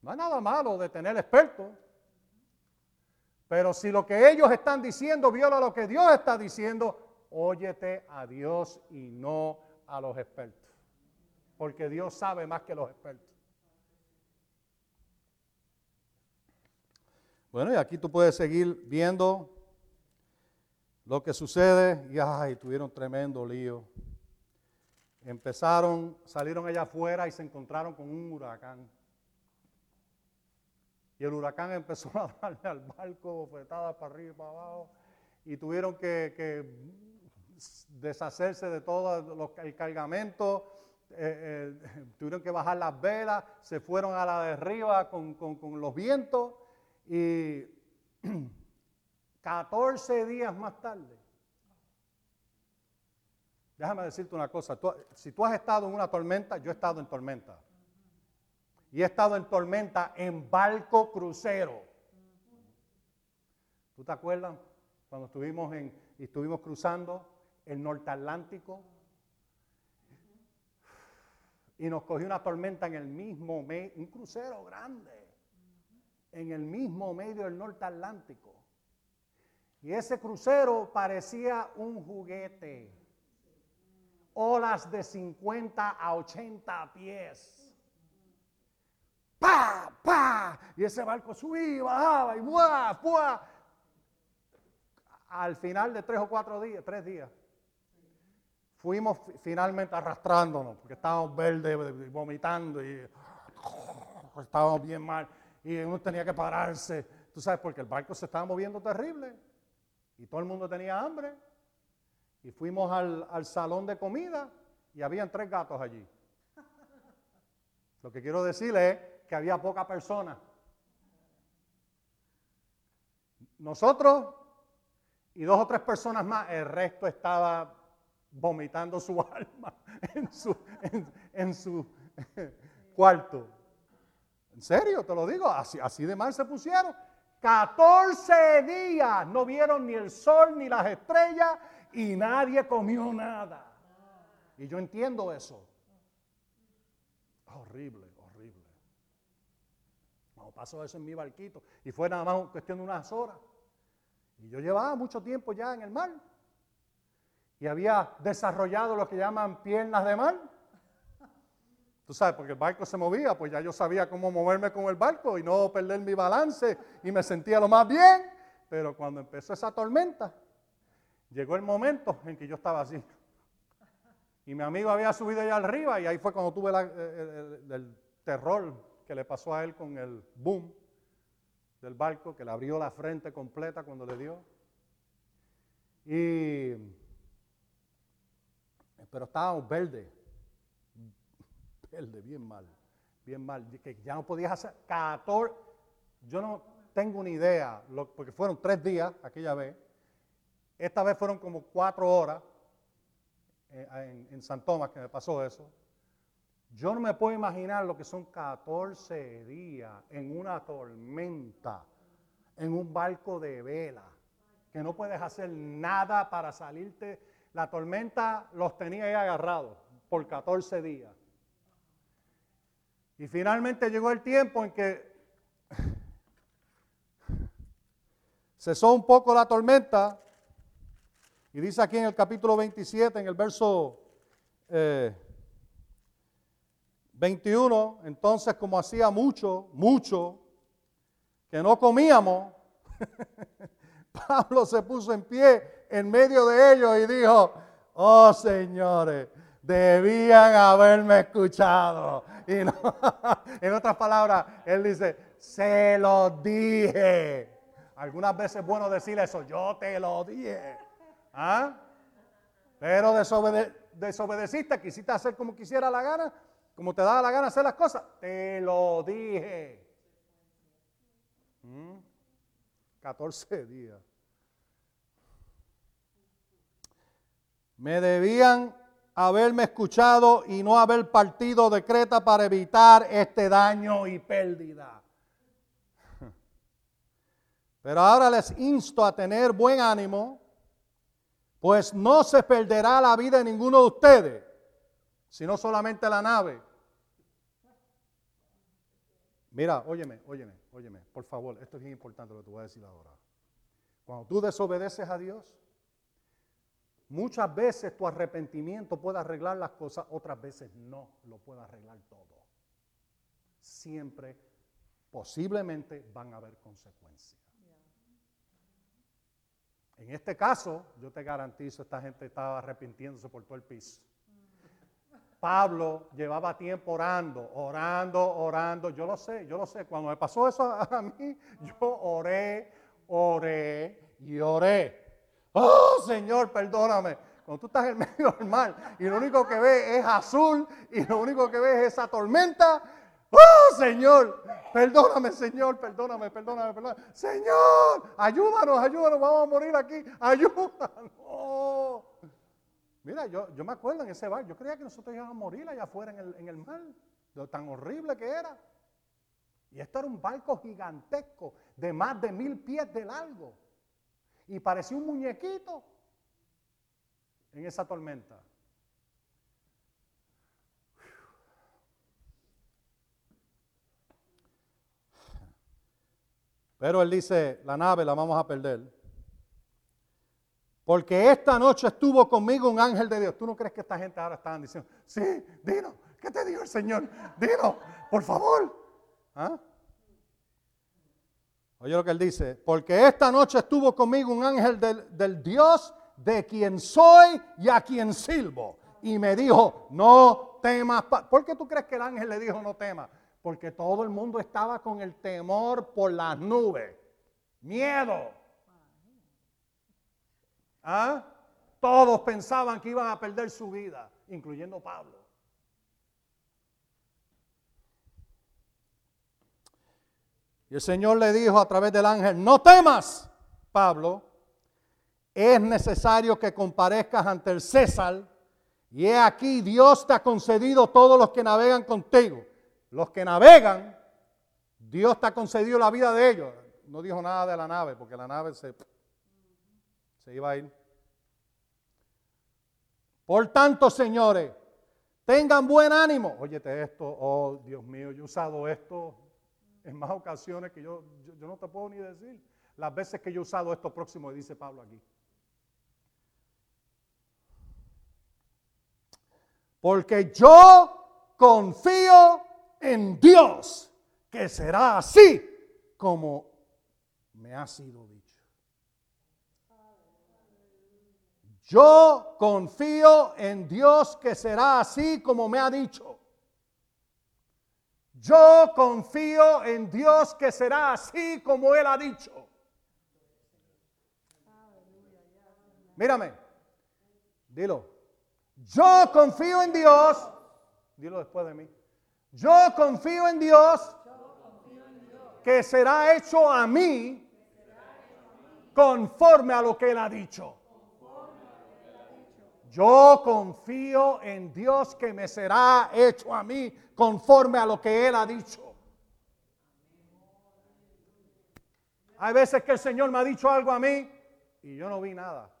No hay nada malo de tener expertos. Pero si lo que ellos están diciendo viola lo que Dios está diciendo, óyete a Dios y no a los expertos. Porque Dios sabe más que los expertos. Bueno, y aquí tú puedes seguir viendo lo que sucede. Y ay, tuvieron tremendo lío. Empezaron, salieron allá afuera y se encontraron con un huracán. Y el huracán empezó a darle al barco bofetadas para arriba y para abajo. Y tuvieron que, deshacerse de todo el cargamento. Eh, eh, tuvieron que bajar las velas. Se fueron a la derriba con, con los vientos. Y 14 días más tarde, déjame decirte una cosa, si tú has estado en una tormenta, yo he estado en tormenta. Y he estado en tormenta en barco crucero. ¿Tú te acuerdas cuando estuvimos, en, estuvimos cruzando el norte Atlántico? Y nos cogió una tormenta en el mismo, un crucero grande en el mismo medio del norte atlántico. Y ese crucero parecía un juguete. Olas de 50 a 80 pies. ¡Pa! ¡Pa! Y ese barco subía, bajaba y ¡buah! ¡buah! Al final de tres o cuatro días, tres días, fuimos finalmente arrastrándonos, porque estábamos verdes, vomitando y estábamos bien mal y uno tenía que pararse, tú sabes, porque el barco se estaba moviendo terrible y todo el mundo tenía hambre. Y fuimos al, salón de comida y habían tres gatos allí. Lo que quiero decirle es que había poca persona. Nosotros y dos o tres personas más, el resto estaba vomitando su alma en su, en su cuarto. En serio, te lo digo, así, de mal se pusieron. 14 días no vieron ni el sol ni las estrellas y nadie comió nada. Y yo entiendo eso. Horrible, horrible. No pasó eso en mi barquito y fue nada más cuestión de unas horas. Y yo llevaba mucho tiempo ya en el mar y había desarrollado lo que llaman piernas de mar. Tú sabes, porque el barco se movía, pues ya yo sabía cómo moverme con el barco y no perder mi balance y me sentía lo más bien. Pero cuando empezó esa tormenta, llegó el momento en que yo estaba así. Y mi amigo había subido allá arriba y ahí fue cuando tuve el, terror que le pasó a él con el boom del barco, que le abrió la frente completa cuando le dio. Y, pero estábamos verdes de bien mal, bien mal, que ya no podías hacer 14, yo no, tengo una idea, porque fueron tres días aquella vez, esta vez fueron como cuatro horas eh, en, en San Tomás que me pasó eso. Yo no me puedo imaginar lo que son 14 días en una tormenta, en un barco de vela, que no puedes hacer nada para salirte. La tormenta los tenía ahí agarrados por 14 días. Y finalmente llegó el tiempo en que cesó un poco la tormenta. Y dice aquí en el capítulo 27, en el verso eh, 21, entonces como hacía mucho, mucho, que no comíamos, Pablo se puso en pie en medio de ellos y dijo, oh señores, debían haberme escuchado. Y en otras palabras, él dice, se lo dije. Algunas veces es bueno decir eso, yo te lo dije. ¿Ah? Pero desobedeciste, quisiste hacer como quisiera la gana, como te daba la gana hacer las cosas, te lo dije. 14 mm. días. Me debían haberme escuchado y no haber partido de Creta para evitar este daño y pérdida. Pero ahora les insto a tener buen ánimo, pues no se perderá la vida de ninguno de ustedes sino solamente la nave. Mira, óyeme, óyeme, óyeme, por favor, esto es bien importante lo que te voy a decir ahora. Cuando tú desobedeces a Dios, muchas veces tu arrepentimiento puede arreglar las cosas, otras veces no lo puede arreglar todo. Siempre, posiblemente, van a haber consecuencias. En este caso, yo te garantizo, esta gente estaba arrepintiéndose por todo el piso. Pablo llevaba tiempo orando, orando, orando. Yo lo sé, yo lo sé. Cuando me pasó eso a mí, yo oré, oré y oré. Oh, Señor, perdóname. Cuando tú estás en medio del mar y lo único que ves es azul y lo único que ves es esa tormenta, oh, Señor, perdóname, Señor, perdóname, perdóname, perdóname. Señor, ayúdanos, ayúdanos, vamos a morir aquí, ayúdanos. Mira, yo, yo me acuerdo en ese bar, yo creía que nosotros íbamos a morir allá afuera en el, en el mar, lo tan horrible que era. Y esto era un barco gigantesco de más de mil pies de largo. Y parecía un muñequito en esa tormenta. Pero él dice, la nave la vamos a perder. Porque esta noche estuvo conmigo un ángel de Dios. ¿Tú no crees que esta gente ahora estaban diciendo, sí, dino, ¿qué te dijo el Señor? Dino, por favor. ¿Ah? Oye lo que él dice, porque esta noche estuvo conmigo un ángel del, del Dios de quien soy y a quien sirvo. Y me dijo, no temas. ¿Por qué tú crees que el ángel le dijo no temas? Porque todo el mundo estaba con el temor por las nubes. Miedo. ¿Ah? Todos pensaban que iban a perder su vida, incluyendo Pablo. Y el Señor le dijo a través del ángel, no temas, Pablo, es necesario que comparezcas ante el César. Y he aquí, Dios te ha concedido todos los que navegan contigo. Los que navegan, Dios te ha concedido la vida de ellos. No dijo nada de la nave, porque la nave se se iba a ir. Por tanto, señores, tengan buen ánimo. Óyete esto, oh Dios mío, yo he usado esto en más ocasiones que yo, yo, no te puedo ni decir. Las veces que yo he usado esto próximo, dice Pablo aquí. Porque yo confío en Dios, que será así como me ha sido dicho. Yo confío en Dios que será así como me ha dicho. Yo confío en Dios que será así como Él ha dicho. Mírame, dilo. Yo confío en Dios. Dilo después de mí. Yo confío en Dios que será hecho a mí conforme a lo que Él ha dicho. Yo confío en Dios que me será hecho a mí conforme a lo que Él ha dicho. Hay veces que el Señor me ha dicho algo a mí y yo no vi nada,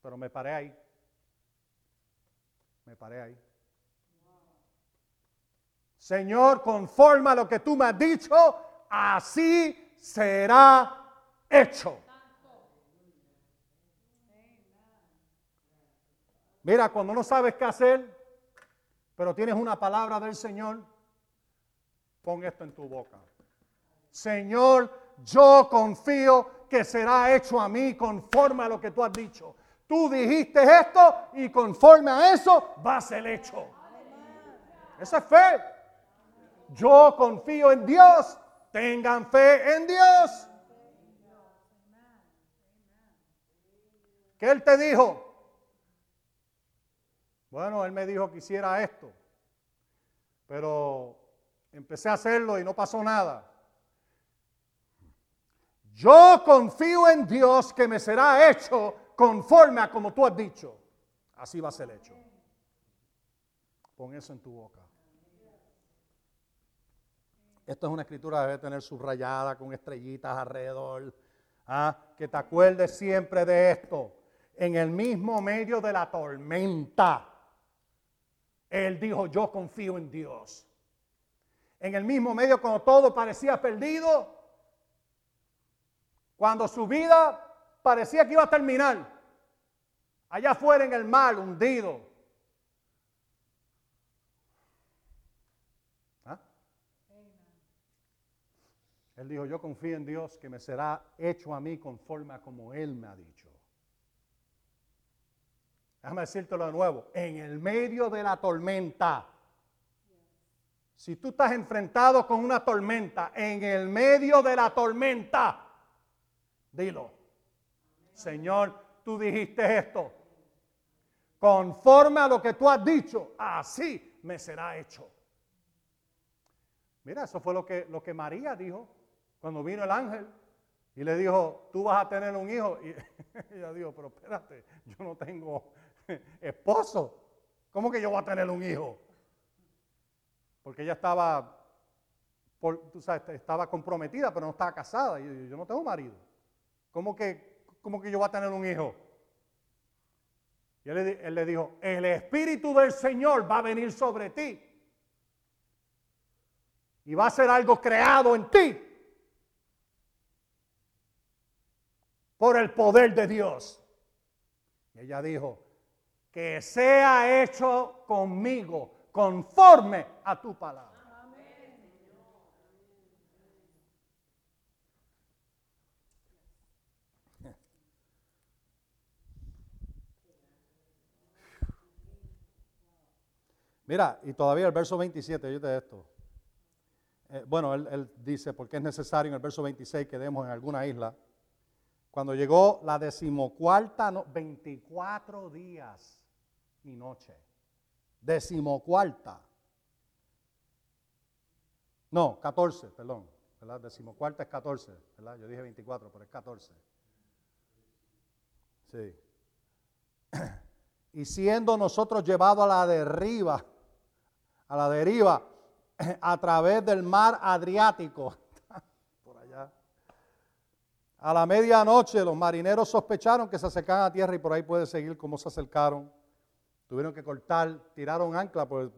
pero me paré ahí. Me paré ahí. Señor, conforme a lo que tú me has dicho, así será hecho. Mira, cuando no sabes qué hacer, pero tienes una palabra del Señor, pon esto en tu boca. Señor, yo confío que será hecho a mí conforme a lo que tú has dicho. Tú dijiste esto y conforme a eso va a ser hecho. Esa es fe. Yo confío en Dios. Tengan fe en Dios. ¿Qué Él te dijo? Bueno, Él me dijo que hiciera esto. Pero empecé a hacerlo y no pasó nada. Yo confío en Dios que me será hecho conforme a como tú has dicho. Así va a ser hecho. Pon eso en tu boca. Esto es una escritura debe tener subrayada con estrellitas alrededor. ¿ah? Que te acuerdes siempre de esto. En el mismo medio de la tormenta, Él dijo, yo confío en Dios. En el mismo medio cuando todo parecía perdido, cuando su vida parecía que iba a terminar, allá afuera en el mar, hundido, Él dijo, yo confío en Dios que me será hecho a mí conforme a como Él me ha dicho. Déjame decírtelo de nuevo, en el medio de la tormenta, si tú estás enfrentado con una tormenta, en el medio de la tormenta, dilo, Señor, tú dijiste esto, conforme a lo que tú has dicho, así me será hecho. Mira, eso fue lo que, lo que María dijo cuando vino el ángel y le dijo, tú vas a tener un hijo. Y ella dijo, pero espérate, yo no tengo esposo. ¿Cómo que yo voy a tener un hijo? Porque ella estaba, tú sabes, estaba comprometida, pero no estaba casada. Y yo, no tengo marido. ¿Cómo que, ¿Cómo que yo voy a tener un hijo? Y él le dijo, el Espíritu del Señor va a venir sobre ti. Y va a ser algo creado en ti por el poder de Dios. Y ella dijo, que sea hecho conmigo conforme a tu palabra. Mira, y todavía el verso 27, oye esto. Eh, bueno, él, él, dice, porque es necesario en el verso 26 que demos en alguna isla cuando llegó la decimocuarta, no, 24 días y noche. Decimocuarta. No, 14, perdón. Decimocuarta es 14, ¿verdad? Yo dije 24, pero es 14. Sí. Y siendo nosotros llevados a la deriva, a la deriva, a través del mar Adriático, a la medianoche los marineros sospecharon que se acercaban a tierra y por ahí puede seguir cómo se acercaron. Tuvieron que cortar, tiraron ancla, pues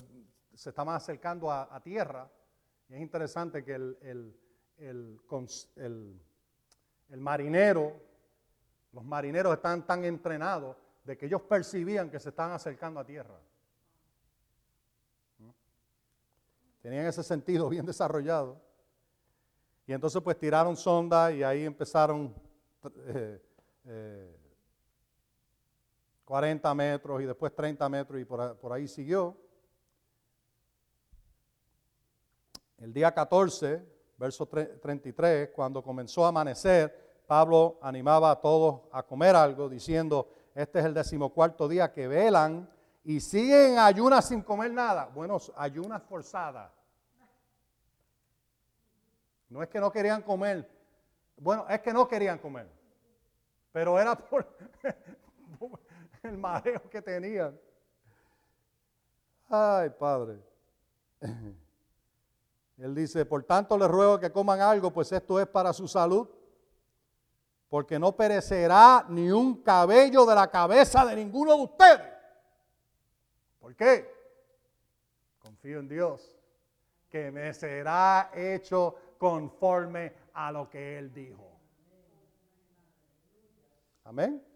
se estaban acercando a, tierra. Y es interesante que el, el, marinero, los marineros están tan entrenados de que ellos percibían que se estaban acercando a tierra. Tenían ese sentido bien desarrollado. Y entonces pues tiraron sonda y ahí empezaron 40 eh, eh, metros y después 30 metros y por, por ahí siguió. El día 14, verso 33, cuando comenzó a amanecer, Pablo animaba a todos a comer algo, diciendo, este es el decimocuarto día que velan y siguen ayunas sin comer nada. Bueno, ayunas forzadas. No es que no querían comer. Bueno, es que no querían comer. Pero era por el mareo que tenían. Ay, Padre. Él dice, por tanto les ruego que coman algo, pues esto es para su salud, porque no perecerá ni un cabello de la cabeza de ninguno de ustedes. ¿Por qué? Confío en Dios, que me será hecho conforme a lo que Él dijo. Amén.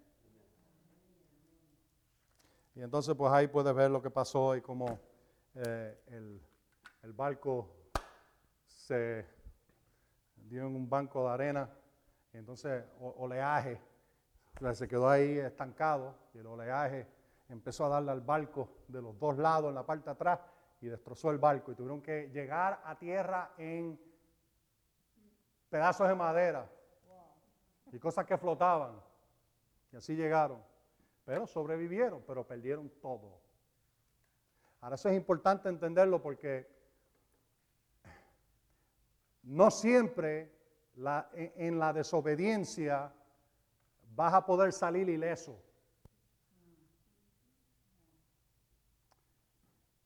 Y entonces pues ahí puedes ver lo que pasó y cómo eh, el, el, barco se dio en un banco de arena. Y entonces oleaje, se quedó ahí estancado y el oleaje empezó a darle al barco de los dos lados en la parte de atrás y destrozó el barco. Y tuvieron que llegar a tierra en pedazos de madera y cosas que flotaban. Y así llegaron. Pero sobrevivieron, pero perdieron todo. Ahora eso es importante entenderlo porque no siempre en la desobediencia vas a poder salir ileso.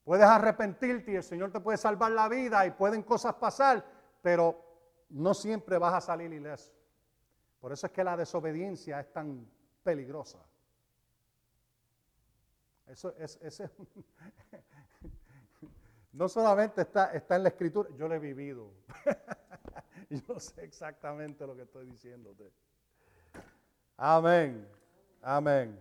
Puedes arrepentirte y el Señor te puede salvar la vida y pueden cosas pasar, pero no siempre vas a salir ileso. Por eso es que la desobediencia es tan peligrosa. Eso es, no solamente está, está en la escritura, yo lo he vivido. yo sé exactamente lo que estoy diciéndote. Amén. Amén.